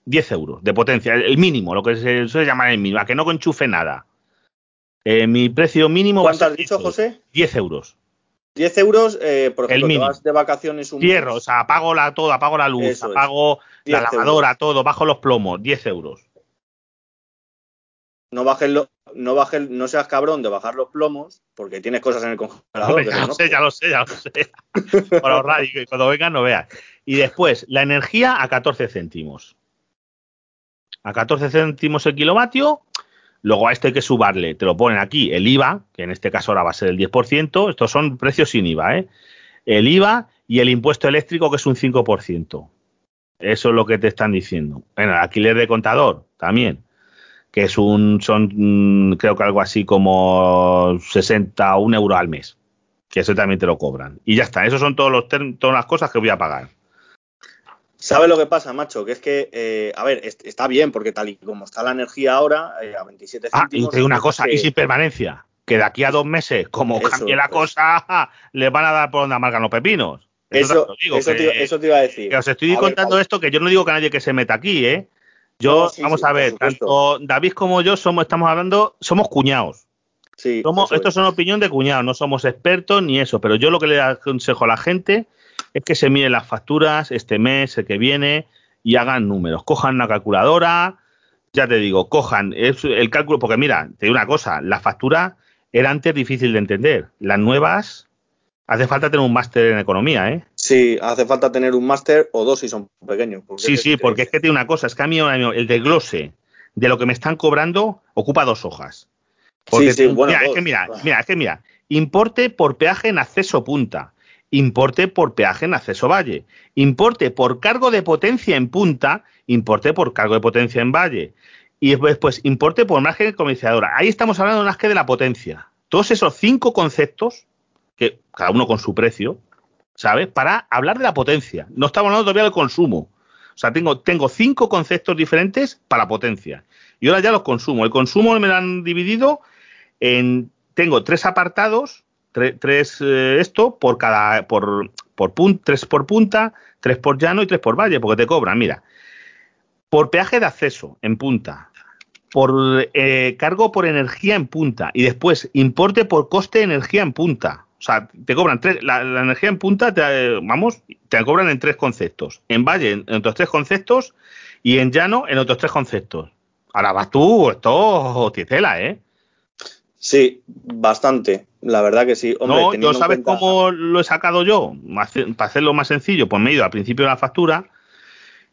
10 euros de potencia, el mínimo, lo que se suele llamar el mínimo, a que no enchufe nada. Eh, mi precio mínimo. ¿Cuánto has dicho, José? 10 euros. 10 euros, eh, por ejemplo, te vas de vacaciones un Cierro, o sea, apago la, todo, apago la luz, apago la lavadora, todo, bajo los plomos, 10 euros. No bajes lo, no bajes, no seas cabrón de bajar los plomos, porque tienes cosas en el congelador. ya, lo sé, ya lo sé, ya lo sé, Por ahorrar y cuando vengan no veas. Y después, la energía a 14 céntimos. A 14 céntimos el kilovatio Luego a esto hay que subarle, te lo ponen aquí, el IVA, que en este caso ahora va a ser el 10%, estos son precios sin IVA, ¿eh? El IVA y el impuesto eléctrico, que es un 5%. Eso es lo que te están diciendo. Bueno, el alquiler de contador también, que es un, son, mm, creo que algo así como 61 euros al mes, que eso también te lo cobran. Y ya está, esos son todos los todas las cosas que voy a pagar. ¿Sabes lo que pasa, macho? Que es que, eh, a ver, está bien, porque tal y como está la energía ahora, eh, a 27 céntimos... Ah, y una cosa, y sin permanencia, que de aquí a dos meses, como cambie la pues. cosa, le van a dar por donde amargan los pepinos. Eso, te, iba a decir. Que os estoy contando esto, que yo no digo que nadie que se meta aquí, ¿eh? Yo, vamos a ver, tanto David como yo somos, estamos hablando, somos cuñados. Sí, somos, esto es una opinión de cuñados, no somos expertos ni eso, pero yo lo que le aconsejo a la gente es que se miren las facturas este mes, el que viene, y hagan números. Cojan una calculadora, ya te digo, cojan el cálculo, porque mira, te digo una cosa, la factura era antes difícil de entender. Las nuevas, hace falta tener un máster en economía, ¿eh? Sí, hace falta tener un máster o dos si son pequeños. Sí, sí, porque es que tiene una cosa, es que a mí el desglose de lo que me están cobrando ocupa dos hojas. sí, sí, bueno, mira, es que mira, mira, es que mira, importe por peaje en acceso punta importe por peaje en acceso valle, importe por cargo de potencia en punta, importe por cargo de potencia en valle, y después importe por margen comerciadora. Ahí estamos hablando más que de la potencia. Todos esos cinco conceptos, que cada uno con su precio, ¿sabes? Para hablar de la potencia. No estamos hablando todavía del consumo. O sea, tengo, cinco conceptos diferentes para potencia. Y ahora ya los consumo. El consumo me lo han dividido en. Tengo tres apartados tres eh, esto por cada por por tres por punta, tres por llano y tres por valle, porque te cobran, mira, por peaje de acceso en punta, por eh, cargo por energía en punta y después importe por coste de energía en punta. O sea, te cobran tres, la, energía en punta, te, vamos, te cobran en tres conceptos. En valle en, otros tres conceptos y en llano en otros tres conceptos. Ahora vas tú, esto titela, ¿eh? Sí, bastante. La verdad que sí. no, yo sabes cómo lo he sacado yo. Para hacerlo más sencillo, pues me he ido al principio de la factura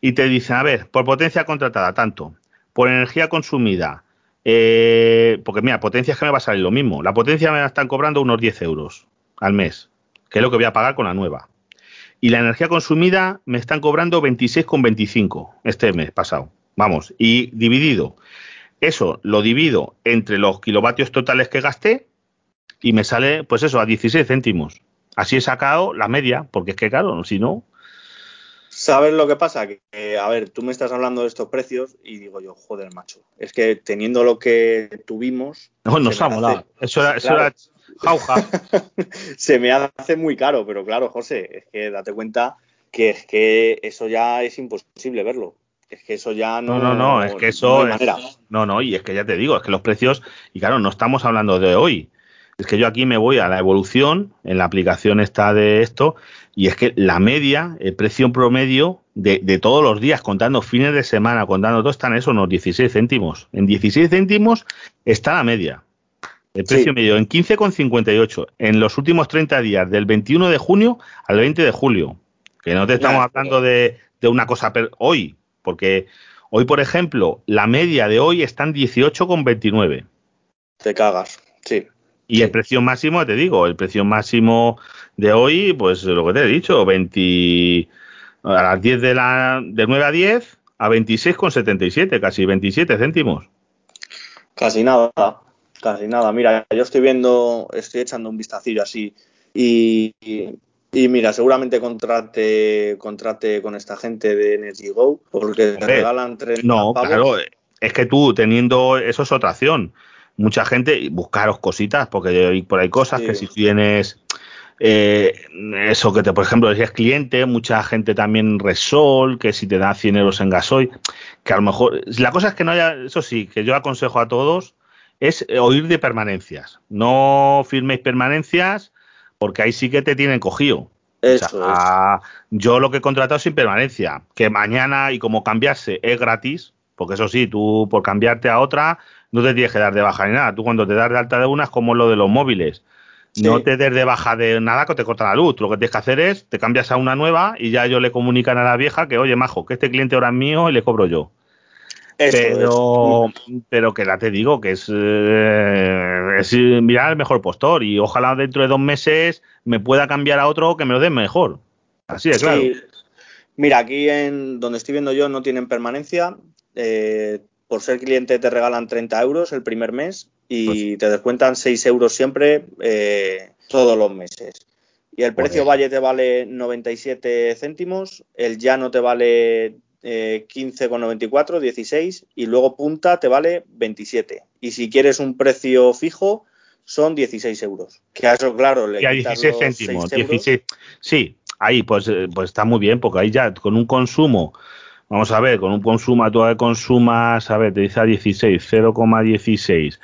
y te dicen, a ver, por potencia contratada, tanto. Por energía consumida. Eh, porque mira, potencia es que me va a salir lo mismo. La potencia me la están cobrando unos 10 euros al mes, que es lo que voy a pagar con la nueva. Y la energía consumida me están cobrando 26,25 este mes pasado. Vamos, y dividido eso lo divido entre los kilovatios totales que gasté y me sale, pues eso, a 16 céntimos. Así he sacado la media, porque es que, claro, si no. ¿Sabes lo que pasa? Que, a ver, tú me estás hablando de estos precios y digo yo, joder, macho, es que teniendo lo que tuvimos. No, nos ha molado. Eso era, eso era jauja. se me hace muy caro, pero claro, José, es que date cuenta que es que eso ya es imposible verlo. Es que eso ya no. No, no, no, es que eso. no, no, y es que ya te digo, es que los precios. Y claro, no estamos hablando de hoy. Es que yo aquí me voy a la evolución, en la aplicación está de esto, y es que la media, el precio promedio de, de todos los días, contando fines de semana, contando todo, están eso, unos 16 céntimos. En 16 céntimos está la media. El precio medio en 15,58 en los últimos 30 días, del 21 de junio al 20 de julio. Que no te estamos hablando de, una cosa hoy, porque hoy, por ejemplo, la media de hoy está en 18,29. Te cagas, sí. Y el precio máximo, te digo, el precio máximo de hoy, pues lo que te he dicho, 20, a las 10 de la, de 9 a 10 a 26,77, casi 27 céntimos. Casi nada, casi nada. Mira, yo estoy viendo, estoy echando un vistacillo así y, y, mira, seguramente contrate, contrate con esta gente de Energy Go porque te regalan tres No, claro, es que tú teniendo, eso es otra acción. Mucha gente, buscaros cositas, porque por ahí cosas que si tienes eh, eso que te, por ejemplo, si es cliente, mucha gente también Resol, que si te da 100 euros en gasoil, que a lo mejor, la cosa es que no haya, eso sí, que yo aconsejo a todos, es oír de permanencias. No firméis permanencias, porque ahí sí que te tienen cogido. Eso Yo lo que he contratado sin permanencia, que mañana y como cambiarse es gratis, porque eso sí, tú por cambiarte a otra no te tienes que dar de baja ni nada. Tú cuando te das de alta de una es como lo de los móviles. No te des de baja de nada que te corta la luz. lo que tienes que hacer es, te cambias a una nueva y ya ellos le comunican a la vieja que, oye, majo, que este cliente ahora es mío y le cobro yo. Pero, pero que ya te digo que es, eh, es mirar el mejor postor y ojalá dentro de dos meses me pueda cambiar a otro que me lo den mejor. Así es, claro. Mira, aquí en donde estoy viendo yo no tienen permanencia. Eh, por ser cliente te regalan 30 euros el primer mes y pues te descuentan 6 euros siempre eh, todos los meses. Y el precio valle te vale 97 céntimos, el llano te vale eh, 15,94, 16 y luego punta te vale 27. Y si quieres un precio fijo son 16 euros. Que a eso, claro, le y a 16 céntimos. 16, sí, ahí pues, eh, pues está muy bien porque ahí ya con un consumo Vamos a ver, con un consumo, tú consumas, a ver, te dice a 16, 0,16.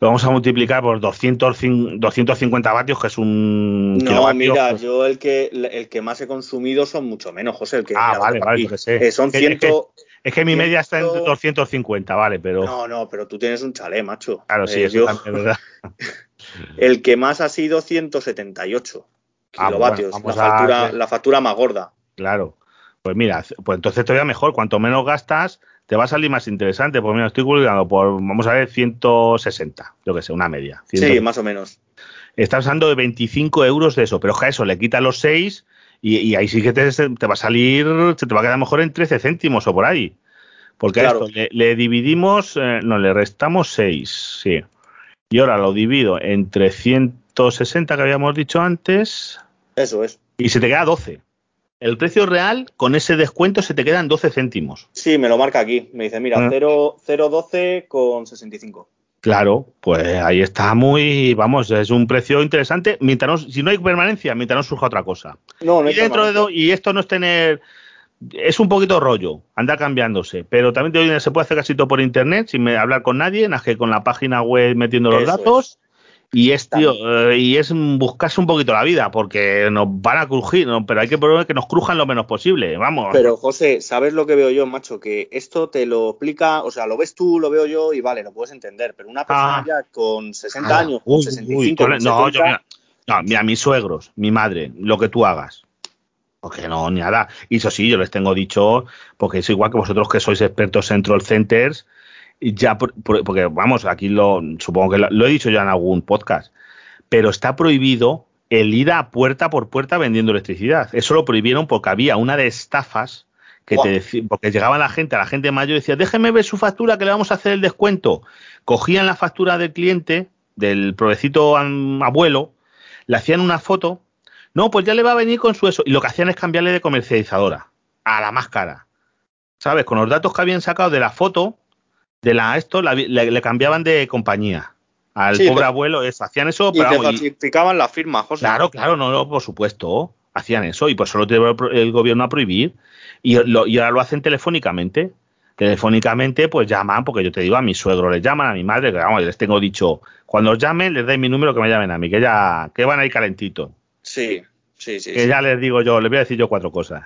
Lo vamos a multiplicar por 200, 250 vatios, que es un. No, mira, pues yo el que, el que más he consumido son mucho menos, José. El que, ah, vale, vale, que sé. Eh, son 100. Es que, mi media está en 250, vale, pero. No, no, pero tú tienes un chalet, macho. Claro, sí, eh, eso también es verdad. el que más ha sido 178 ah, kilovatios. la, factura, la factura más gorda. Claro. Pues mira, pues entonces todavía mejor. Cuanto menos gastas, te va a salir más interesante. Pues mira, estoy calculando por, vamos a ver, 160, yo que sé, una media. Sí, más o menos. Estás usando de 25 euros de eso, pero a eso le quita los 6 y, ahí sí que te, va a salir, se te va a quedar mejor en 13 céntimos o por ahí. Porque a esto le, dividimos, eh, no, le restamos 6, sí. Y ahora lo divido entre 160 que habíamos dicho antes. Eso es. Y se te queda 12. El precio real, con ese descuento, se te quedan 12 céntimos. Sí, me lo marca aquí. Me dice, mira, 0,12 ah. con 65. Claro, pues ahí está muy, vamos, es un precio interesante. Mientras si no hay permanencia, mientras no surja otra cosa. No, no y dentro de y esto no es tener, es un poquito rollo, anda cambiándose, pero también se puede hacer casi todo por internet sin hablar con nadie, nada que con la página web metiendo los datos. Y es, tío, eh, y es buscarse un poquito la vida, porque nos van a crujir, pero hay que probar que nos crujan lo menos posible, vamos. Pero José, ¿sabes lo que veo yo, macho? Que esto te lo explica, o sea, lo ves tú, lo veo yo y vale, lo puedes entender, pero una persona ah. ya con 60 años, con 65, no, yo, mira, no, mira, mis suegros, mi madre, lo que tú hagas. Porque no, ni nada. Y eso sí, yo les tengo dicho, porque es igual que vosotros que sois expertos en troll centers, ya porque vamos, aquí lo supongo que lo, he dicho ya en algún podcast, pero está prohibido el ir a puerta por puerta vendiendo electricidad. Eso lo prohibieron porque había una de estafas que te decía, porque llegaba la gente, a la gente mayor decía, déjeme ver su factura que le vamos a hacer el descuento. Cogían la factura del cliente, del provecito abuelo, le hacían una foto, no, pues ya le va a venir con su eso, y lo que hacían es cambiarle de comercializadora a la más cara. ¿Sabes? Con los datos que habían sacado de la foto, de la esto le, cambiaban de compañía. Al pobre abuelo, hacían eso. Y te falsificaban la firma, José. Claro, claro, no, no, por supuesto. Hacían eso y pues solo te el gobierno a prohibir. Y, y ahora lo hacen telefónicamente. Telefónicamente, pues llaman, porque yo te digo, a mi suegro les llaman, a mi madre, que vamos, les tengo dicho, cuando os llamen, les doy mi número que me llamen a mí, que ya, que van ahí calentito. Sí, sí, sí. Que ya les digo yo, les voy a decir yo cuatro cosas.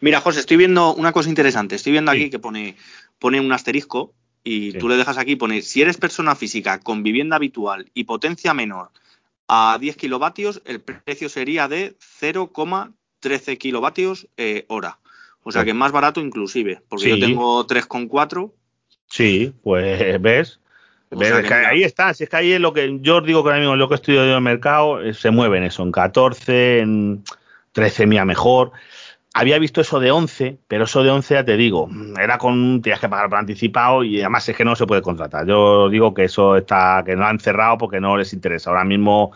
Mira, José, estoy viendo una cosa interesante. Estoy viendo aquí que pone, pone un asterisco y tú le dejas aquí, pone, si eres persona física con vivienda habitual y potencia menor a 10 kilovatios, el precio sería de 0,13 kilovatios eh, hora. O sea que es más barato inclusive, porque yo tengo 3,4. Sí, pues ves. ahí está, si es que ahí es lo que yo os digo que ahora mismo lo que estudio en el mercado eh, se mueven eso, en 14, en 13 mía mejor había visto eso de 11, pero eso de 11 ya te digo, era con, tienes que pagar por anticipado y además es que no se puede contratar. Yo digo que eso está, que no han cerrado porque no les interesa. Ahora mismo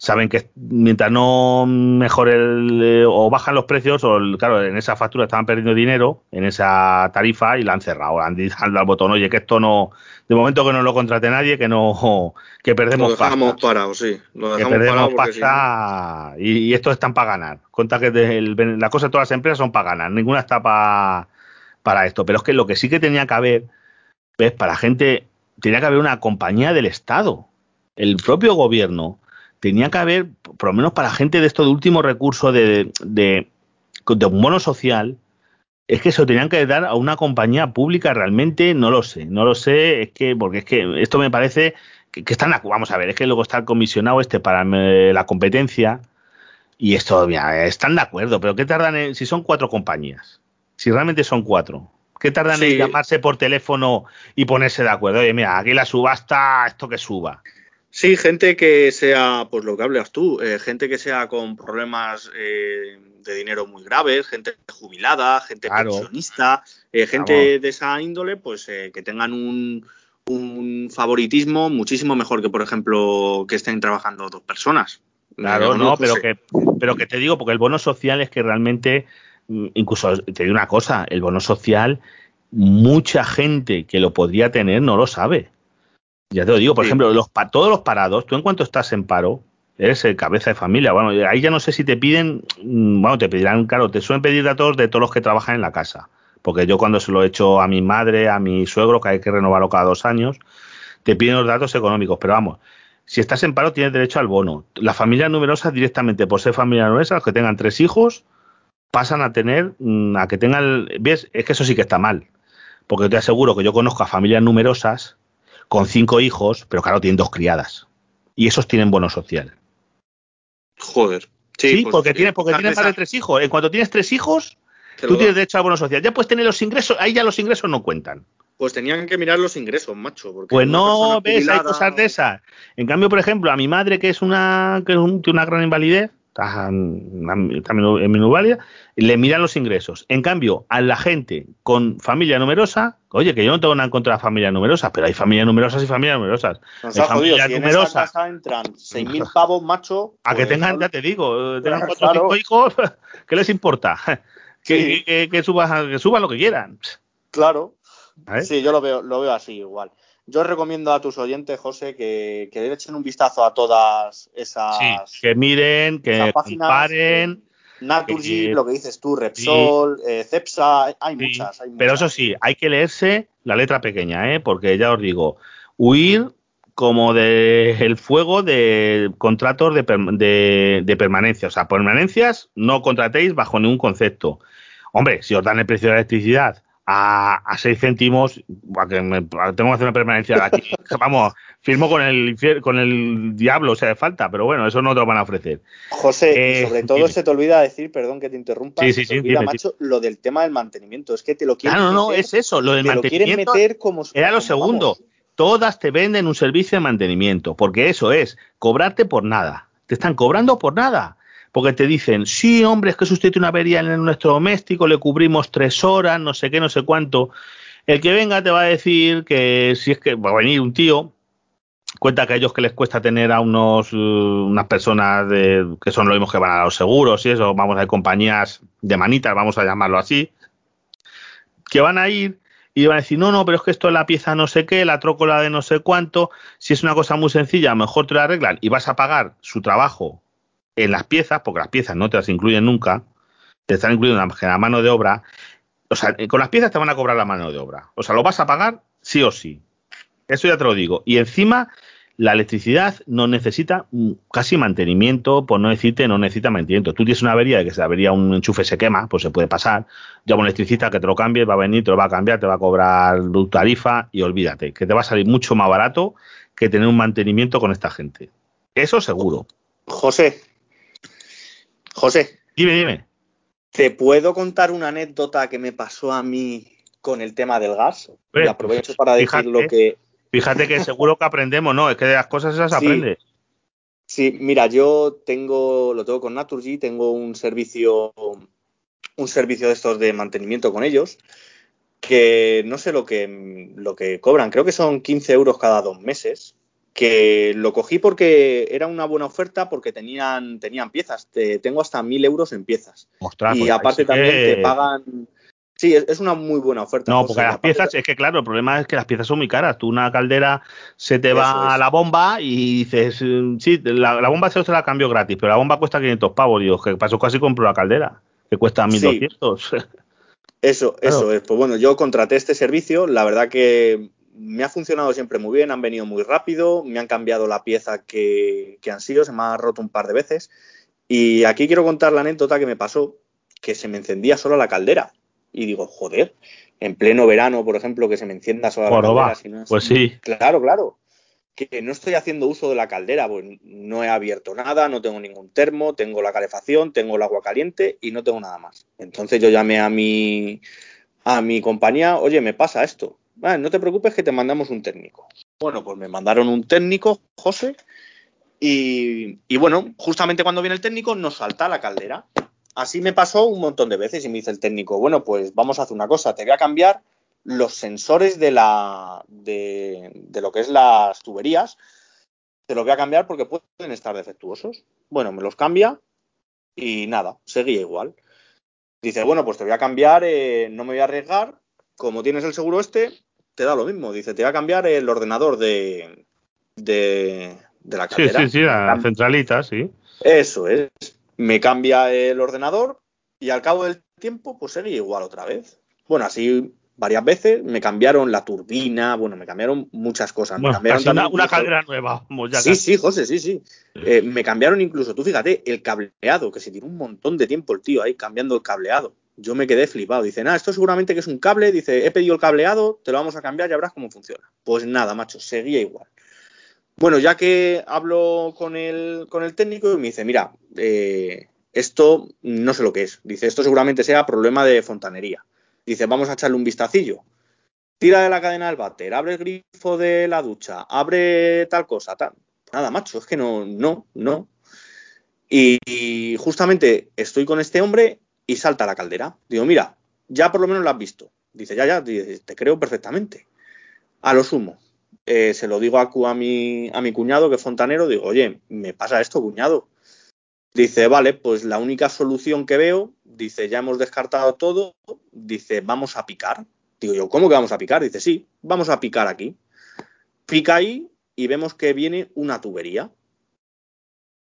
saben que mientras no mejore el, eh, o bajan los precios, o claro, en esa factura estaban perdiendo dinero, en esa tarifa, y la han cerrado, han dado al botón, oye, que esto no, de momento que no lo contrate nadie, que no, que perdemos lo dejamos parado, sí, lo dejamos que perdemos pasta y, estos están para ganar. Cuenta que la cosa de todas las empresas son para ganar, ninguna está para, para esto, pero es que lo que sí que tenía que haber, ves, para gente, tenía que haber una compañía del Estado, el propio gobierno, tenía que haber, por lo menos para gente de esto de último recurso de, de, un bono social, es que se lo tenían que dar a una compañía pública realmente, no lo sé, no lo sé, es que, porque es que esto me parece que, están, vamos a ver, es que luego está el comisionado este para la competencia y esto, mira, están de acuerdo, pero ¿qué tardan en, si son cuatro compañías? Si realmente son cuatro, ¿qué tardan en llamarse por teléfono y ponerse de acuerdo? Oye, mira, aquí la subasta, esto que suba. Sí, gente que sea, pues lo que hablas tú, eh, gente que sea con problemas eh, de dinero muy graves, gente jubilada, gente pensionista, eh, gente de esa índole, pues que tengan un, favoritismo muchísimo mejor que, por ejemplo, que estén trabajando dos personas. Claro, no, pero que, pero que te digo, porque el bono social es que realmente, mm, incluso te digo una cosa, el bono social, mucha gente que lo podría tener no lo sabe. Ya te lo digo, por ejemplo, los, todos los parados, tú en cuanto estás en paro, eres el cabeza de familia. Bueno, ahí ya no sé si te piden, mm, bueno, te pedirán, claro, te suelen pedir datos de todos los que trabajan en la casa. Porque yo cuando se lo he hecho a mi madre, a mi suegro, que hay que renovarlo cada dos años, te piden los datos económicos. Pero vamos, si estás en paro tienes derecho al bono. Las familias numerosas directamente, por ser familias numerosas, los que tengan tres hijos, pasan a tener, mm, a que tengan, ves, es que eso sí que está mal. Porque te aseguro que yo conozco a familias numerosas con cinco hijos, pero claro, tienen dos criadas. Y esos tienen bono social. Joder. Sí, pues, porque, tienes, porque tienes más de tres hijos. En cuanto tienes tres hijos, tú tienes derecho al bono social. Ya puedes tener los ingresos, ahí ya los ingresos no cuentan. Pues tenían que mirar los ingresos, macho. pues no, ves, hay cosas de esas. En cambio, por ejemplo, a mi madre, que es una, que tiene una gran invalidez, en minusvalía, le miran los ingresos. En cambio, a la gente con familia numerosa, oye, que yo no tengo nada en contra de familias numerosas, pero hay familias numerosas y familias numerosas. Nos ha jodido, si en entran 6.000 pavos, macho. A que pues, tengan, ya te digo, tengan cuatro o cinco hijos, ¿qué les importa? Que, que, suban, que suban lo que quieran. Claro. Sí, yo lo veo, lo veo así igual. Yo recomiendo a tus oyentes, José, que, que echen un vistazo a todas esas. Sí, que miren, que comparen. Naturgy, lo que dices tú, Repsol, eh, Cepsa, hay, muchas, Pero eso sí, hay que leerse la letra pequeña, ¿eh? porque ya os digo, huir como del fuego de contratos de, de, de, permanencia. O sea, permanencias no contratéis bajo ningún concepto. Hombre, si os dan el precio de la electricidad a, a 6 céntimos, que me, tengo que hacer una permanencia de aquí. Vamos, firmo con el con el diablo, o sea, de falta, pero bueno, eso no te lo van a ofrecer. José, eh, sobre todo se te olvida decir, perdón que te interrumpa, sí, sí, se te olvida, macho, lo del tema del mantenimiento. Es que te lo quieren No, no, no, es eso, lo del mantenimiento. meter como, era lo segundo. Todas te venden un servicio de mantenimiento, porque eso es cobrarte por nada. Te están cobrando por nada porque te dicen, sí, hombre, es que usted una avería en nuestro doméstico, le cubrimos tres horas, no sé qué, no sé cuánto. El que venga te va a decir que si es que va a venir un tío, cuenta que a ellos que les cuesta tener a unos uh, unas personas de, que son los mismos que van a los seguros y eso, vamos a ver compañías de manitas, vamos a llamarlo así, que van a ir y van a decir, no, no, pero es que esto es la pieza no sé qué, la trócola de no sé cuánto, si es una cosa muy sencilla, mejor te la arreglan y vas a pagar su trabajo en las piezas, porque las piezas no te las incluyen nunca, te están incluyendo la, mano de obra. O sea, con las piezas te van a cobrar la mano de obra. O sea, lo vas a pagar sí o sí. Eso ya te lo digo. Y encima, la electricidad no necesita mm, casi mantenimiento, por no decirte, no necesita mantenimiento. Tú tienes una avería de que se avería un enchufe se quema, pues se puede pasar. Ya un electricista que te lo cambie, va a venir, te lo va a cambiar, te va a cobrar tu tarifa y olvídate, que te va a salir mucho más barato que tener un mantenimiento con esta gente. Eso seguro. José, José. Dime, dime. ¿Te puedo contar una anécdota que me pasó a mí con el tema del gas? y aprovecho para decir lo que Fíjate que seguro que aprendemos, ¿no? Es que de las cosas esas sí. aprende. Sí, mira, yo tengo, lo tengo con Naturgy, tengo un servicio, un servicio de estos de mantenimiento con ellos, que no sé lo que, lo que cobran, creo que son 15 euros cada dos meses, que lo cogí porque era una buena oferta porque tenían, tenían piezas, te, tengo hasta 1000 euros en piezas. Ostras, y pues aparte también que... te pagan Sí, es una muy buena oferta. No, porque las piezas, es que claro, el problema es que las piezas son muy caras. Tú una caldera se te va a la bomba y dices, sí, la, la bomba se la cambio gratis, pero la bomba cuesta 500 pavos. Digo, que pasó casi compro la caldera, que cuesta 1200. Sí. Eso, claro. eso es. Pues bueno, yo contraté este servicio, la verdad que me ha funcionado siempre muy bien, han venido muy rápido, me han cambiado la pieza que, que han sido, se me ha roto un par de veces. Y aquí quiero contar la anécdota que me pasó, que se me encendía solo la caldera y digo, joder, en pleno verano, por ejemplo, que se me encienda sola bueno, la caldera. Si no es... Pues sí. Claro, claro. Que no estoy haciendo uso de la caldera, pues no he abierto nada, no tengo ningún termo, tengo la calefacción, tengo el agua caliente y no tengo nada más. Entonces yo llamé a mi, a mi compañía, oye, me pasa esto. Vale, no te preocupes que te mandamos un técnico. Bueno, pues me mandaron un técnico, José, y, bueno, justamente cuando viene el técnico nos salta la caldera así me pasó un montón de veces y me dice el técnico, bueno, pues vamos a hacer una cosa, te voy a cambiar los sensores de la de lo que es las tuberías, te los voy a cambiar porque pueden estar defectuosos. Bueno, me los cambia y nada, seguía igual. Dice, bueno, pues te voy a cambiar, eh, no me voy a arriesgar, como tienes el seguro este, te da lo mismo. Dice, te voy a cambiar el ordenador de, de, de la. Sí, sí, sí, la centralita, sí. Eso es me cambia el ordenador y al cabo del tiempo pues seguía igual otra vez. Bueno, así varias veces me cambiaron la turbina, bueno, me cambiaron muchas cosas. Bueno, me cambiaron una, una caldera nueva. Ya sí, sí, José, sí, sí. Eh, me cambiaron incluso, tú fíjate, el cableado, que se tiró un montón de tiempo el tío ahí cambiando el cableado. Yo me quedé flipado. Dice, nada, esto seguramente que es un cable. Dice, he pedido el cableado, te lo vamos a cambiar y verás cómo funciona. Pues nada, macho, seguía igual. Bueno, ya que hablo con el, con el técnico y me dice, mira, eh, esto no sé lo que es. Dice, esto seguramente sea problema de fontanería. Dice, vamos a echarle un vistacillo. Tira de la cadena del váter, abre el grifo de la ducha, abre tal cosa, tal. Nada, macho, es que no, no, no. Y justamente estoy con este hombre y salta la caldera. Digo, mira, ya por lo menos lo has visto. Dice, ya, ya, te creo perfectamente. A lo sumo, eh, se lo digo a, a, a mi cuñado, que es fontanero, digo, oye, me pasa esto, cuñado. Dice, vale, pues la única solución que veo, dice, ya hemos descartado todo, dice, vamos a picar. Digo yo, ¿cómo que vamos a picar? Dice, sí, vamos a picar aquí. Pica ahí y vemos que viene una tubería.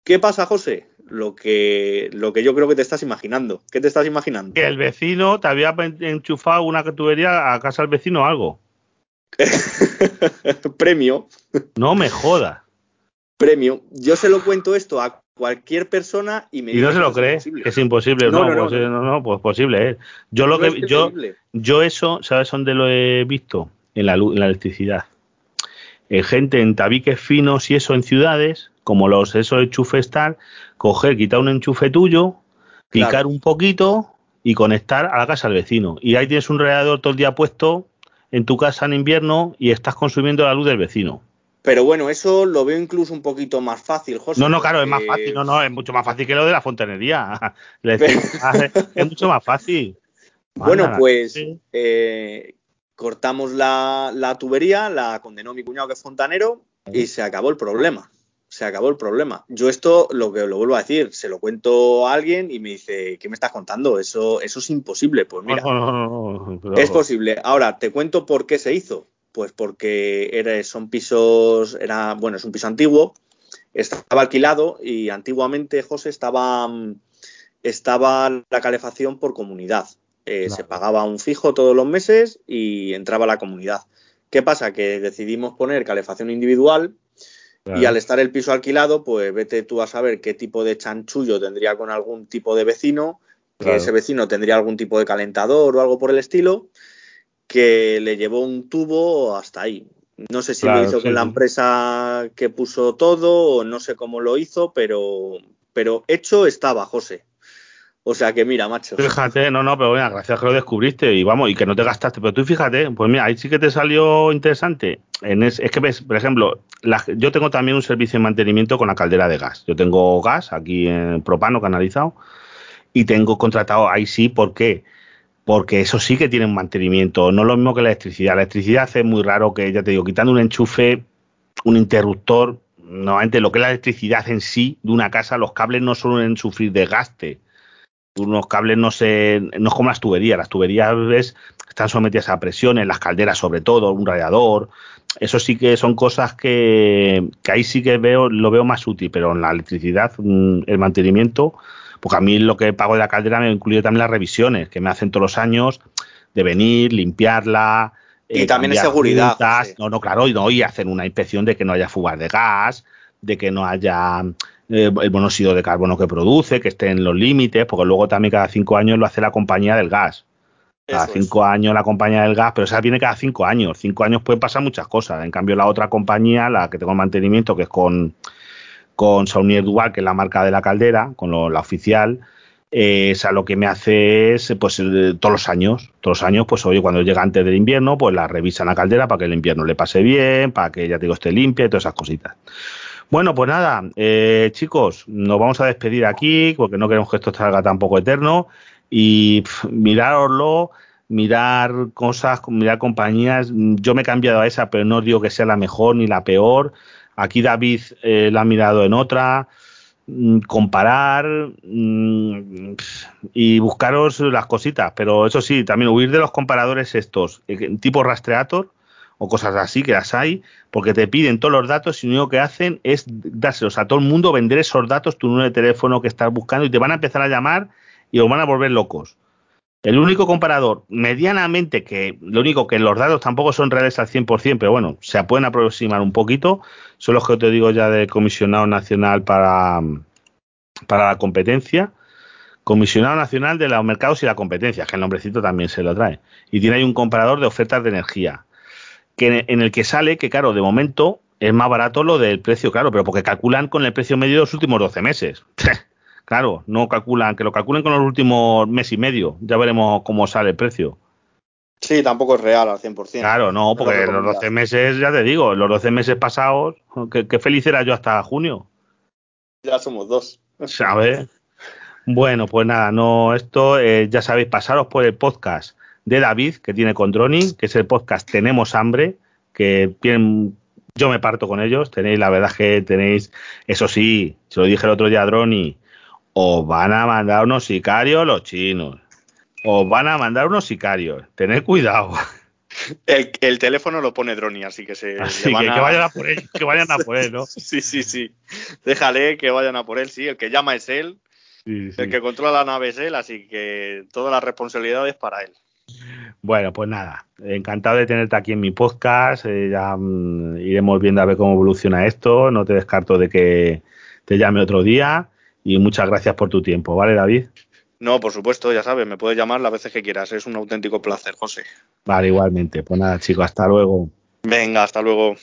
¿Qué pasa, José? Lo que, lo que yo creo que te estás imaginando. ¿Qué te estás imaginando? Que el vecino te había enchufado una tubería a casa del vecino o algo. Premio. No me joda. Premio. Yo se lo cuento esto a cualquier persona y me y no se lo cree es que es imposible no no no, pues, no, no pues posible es. yo lo que es yo yo eso sabes dónde lo he visto en la en la electricidad eh, gente en tabiques finos y eso en ciudades como los esos enchufes tal coger quitar un enchufe tuyo picar claro. un poquito y conectar a la casa del vecino y ahí tienes un radiador todo el día puesto en tu casa en invierno y estás consumiendo la luz del vecino. Pero bueno, eso lo veo incluso un poquito más fácil, José. No, no, claro, es más fácil. No, no, es mucho más fácil que lo de la fontanería. es mucho más fácil. Bueno, pues eh, cortamos la, la, tubería, la condenó mi cuñado que es fontanero y se acabó el problema. Se acabó el problema. Yo esto, lo que lo vuelvo a decir, se lo cuento a alguien y me dice, ¿qué me estás contando? Eso, eso es imposible. Pues mira, no, no, no, es posible. Ahora, te cuento por qué se hizo. Pues porque era, son pisos, era, bueno, es un piso antiguo, estaba alquilado y antiguamente, José, estaba, estaba la calefacción por comunidad. Eh. Se pagaba un fijo todos los meses y entraba la comunidad. ¿Qué pasa? Que decidimos poner calefacción individual Y al estar el piso alquilado, pues vete tú a saber qué tipo de chanchullo tendría con algún tipo de vecino, que ese vecino tendría algún tipo de calentador o algo por el estilo, que le llevó un tubo hasta ahí. No sé si lo hizo con la empresa que puso todo o no sé cómo lo hizo, pero, pero hecho estaba, José. O sea que mira, macho. Fíjate, no, no, pero bueno, gracias que lo descubriste y vamos, y que no te gastaste. Pero tú fíjate, pues mira, ahí sí que te salió interesante. Es, que ves, por ejemplo, yo tengo también un servicio de mantenimiento con la caldera de gas. Yo tengo gas aquí en propano canalizado y tengo contratado ahí sí, ¿por qué? Porque eso sí que tiene un mantenimiento, no lo mismo que la electricidad. La electricidad es muy raro que, ya te digo, quitando un enchufe, un interruptor, normalmente lo que es la electricidad en sí de una casa, los cables no suelen sufrir desgaste unos cables no se, no es como las tuberías, las tuberías ves, están sometidas a presiones, las calderas sobre todo, un radiador, eso sí que son cosas que, que ahí sí que veo, lo veo más útil, pero en la electricidad, mm, el mantenimiento, porque a mí lo que pago de la caldera me incluye también las revisiones que me hacen todos los años de venir, limpiarla. Y eh, también es seguridad. No, no, claro, y, no, y hacer una inspección de que no haya fugas de gas, de que no haya eh, el monóxido de carbono que produce, que esté en los límites, porque luego también cada cinco años lo hace la compañía del gas. Cada cinco años la compañía del gas, pero esa viene cada cinco años. Cinco años pueden pasar muchas cosas. En cambio, la otra compañía, la que tengo en mantenimiento, que es con, con Saunier Dual, que es la marca de la caldera, con la oficial, eh, esa lo que me hace es, pues, eh, todos los años, todos los años, pues, oye, cuando llega antes del invierno, pues la revisan la caldera para que el invierno le pase bien, para que, ya te digo, esté limpia y todas esas cositas. Bueno, pues nada, eh, chicos, nos vamos a despedir aquí porque no queremos que esto salga tampoco eterno y mirároslo, mirar cosas, mirar compañías. Yo me he cambiado a esa, pero no digo que sea la mejor ni la peor. Aquí David eh, la ha mirado en otra. Mm, comparar mm, y buscaros las cositas, pero eso sí, también huir de los comparadores estos, eh, tipo Rastreator o cosas así que las hay, porque te piden todos los datos y lo único que hacen es dárselos a todo el mundo, vender esos datos, tu número de teléfono que estás buscando y te van a empezar a llamar y os van a volver locos. El único comparador, medianamente, que lo único que los datos tampoco son reales al 100%, pero bueno, se pueden aproximar un poquito, son los que te digo ya del Comisionado Nacional para, para la Competencia. Comisionado Nacional de los Mercados y la Competencia, que el nombrecito también se lo trae. Y tiene ahí un comparador de ofertas de energía que en el que sale que, claro, de momento es más barato lo del precio, claro, pero porque calculan con el precio medio de los últimos 12 meses. claro, no calculan, que lo calculen con los últimos mes y medio. Ya veremos cómo sale el precio. Sí, tampoco es real al 100%. Claro, no, porque los 12 meses, ya te digo, los 12 meses pasados, qué, feliz era yo hasta junio. Ya somos dos. ¿Sabes? Bueno, pues nada, no, esto eh, ya sabéis, pasaros por el podcast de David, que tiene con Droni, que es el podcast Tenemos Hambre, que tienen, yo me parto con ellos. Tenéis, la verdad que tenéis, eso sí, se lo dije el otro día a Droni, os van a mandar unos sicarios los chinos. Os van a mandar unos sicarios. Tened cuidado. El, teléfono lo pone Droni, así que se que, vayan a por él, que vayan a por él, ¿no? sí, sí, sí. Déjale que vayan a por él, sí. El que llama es él. El que controla la nave es él, así que toda la responsabilidad es para él. Bueno, pues nada, encantado de tenerte aquí en mi podcast. Eh, ya mm, iremos viendo a ver cómo evoluciona esto. No te descarto de que te llame otro día. Y muchas gracias por tu tiempo, ¿vale, David? No, por supuesto, ya sabes, me puedes llamar las veces que quieras. Es un auténtico placer, José. Vale, igualmente. Pues nada, chicos, hasta luego. Venga, hasta luego.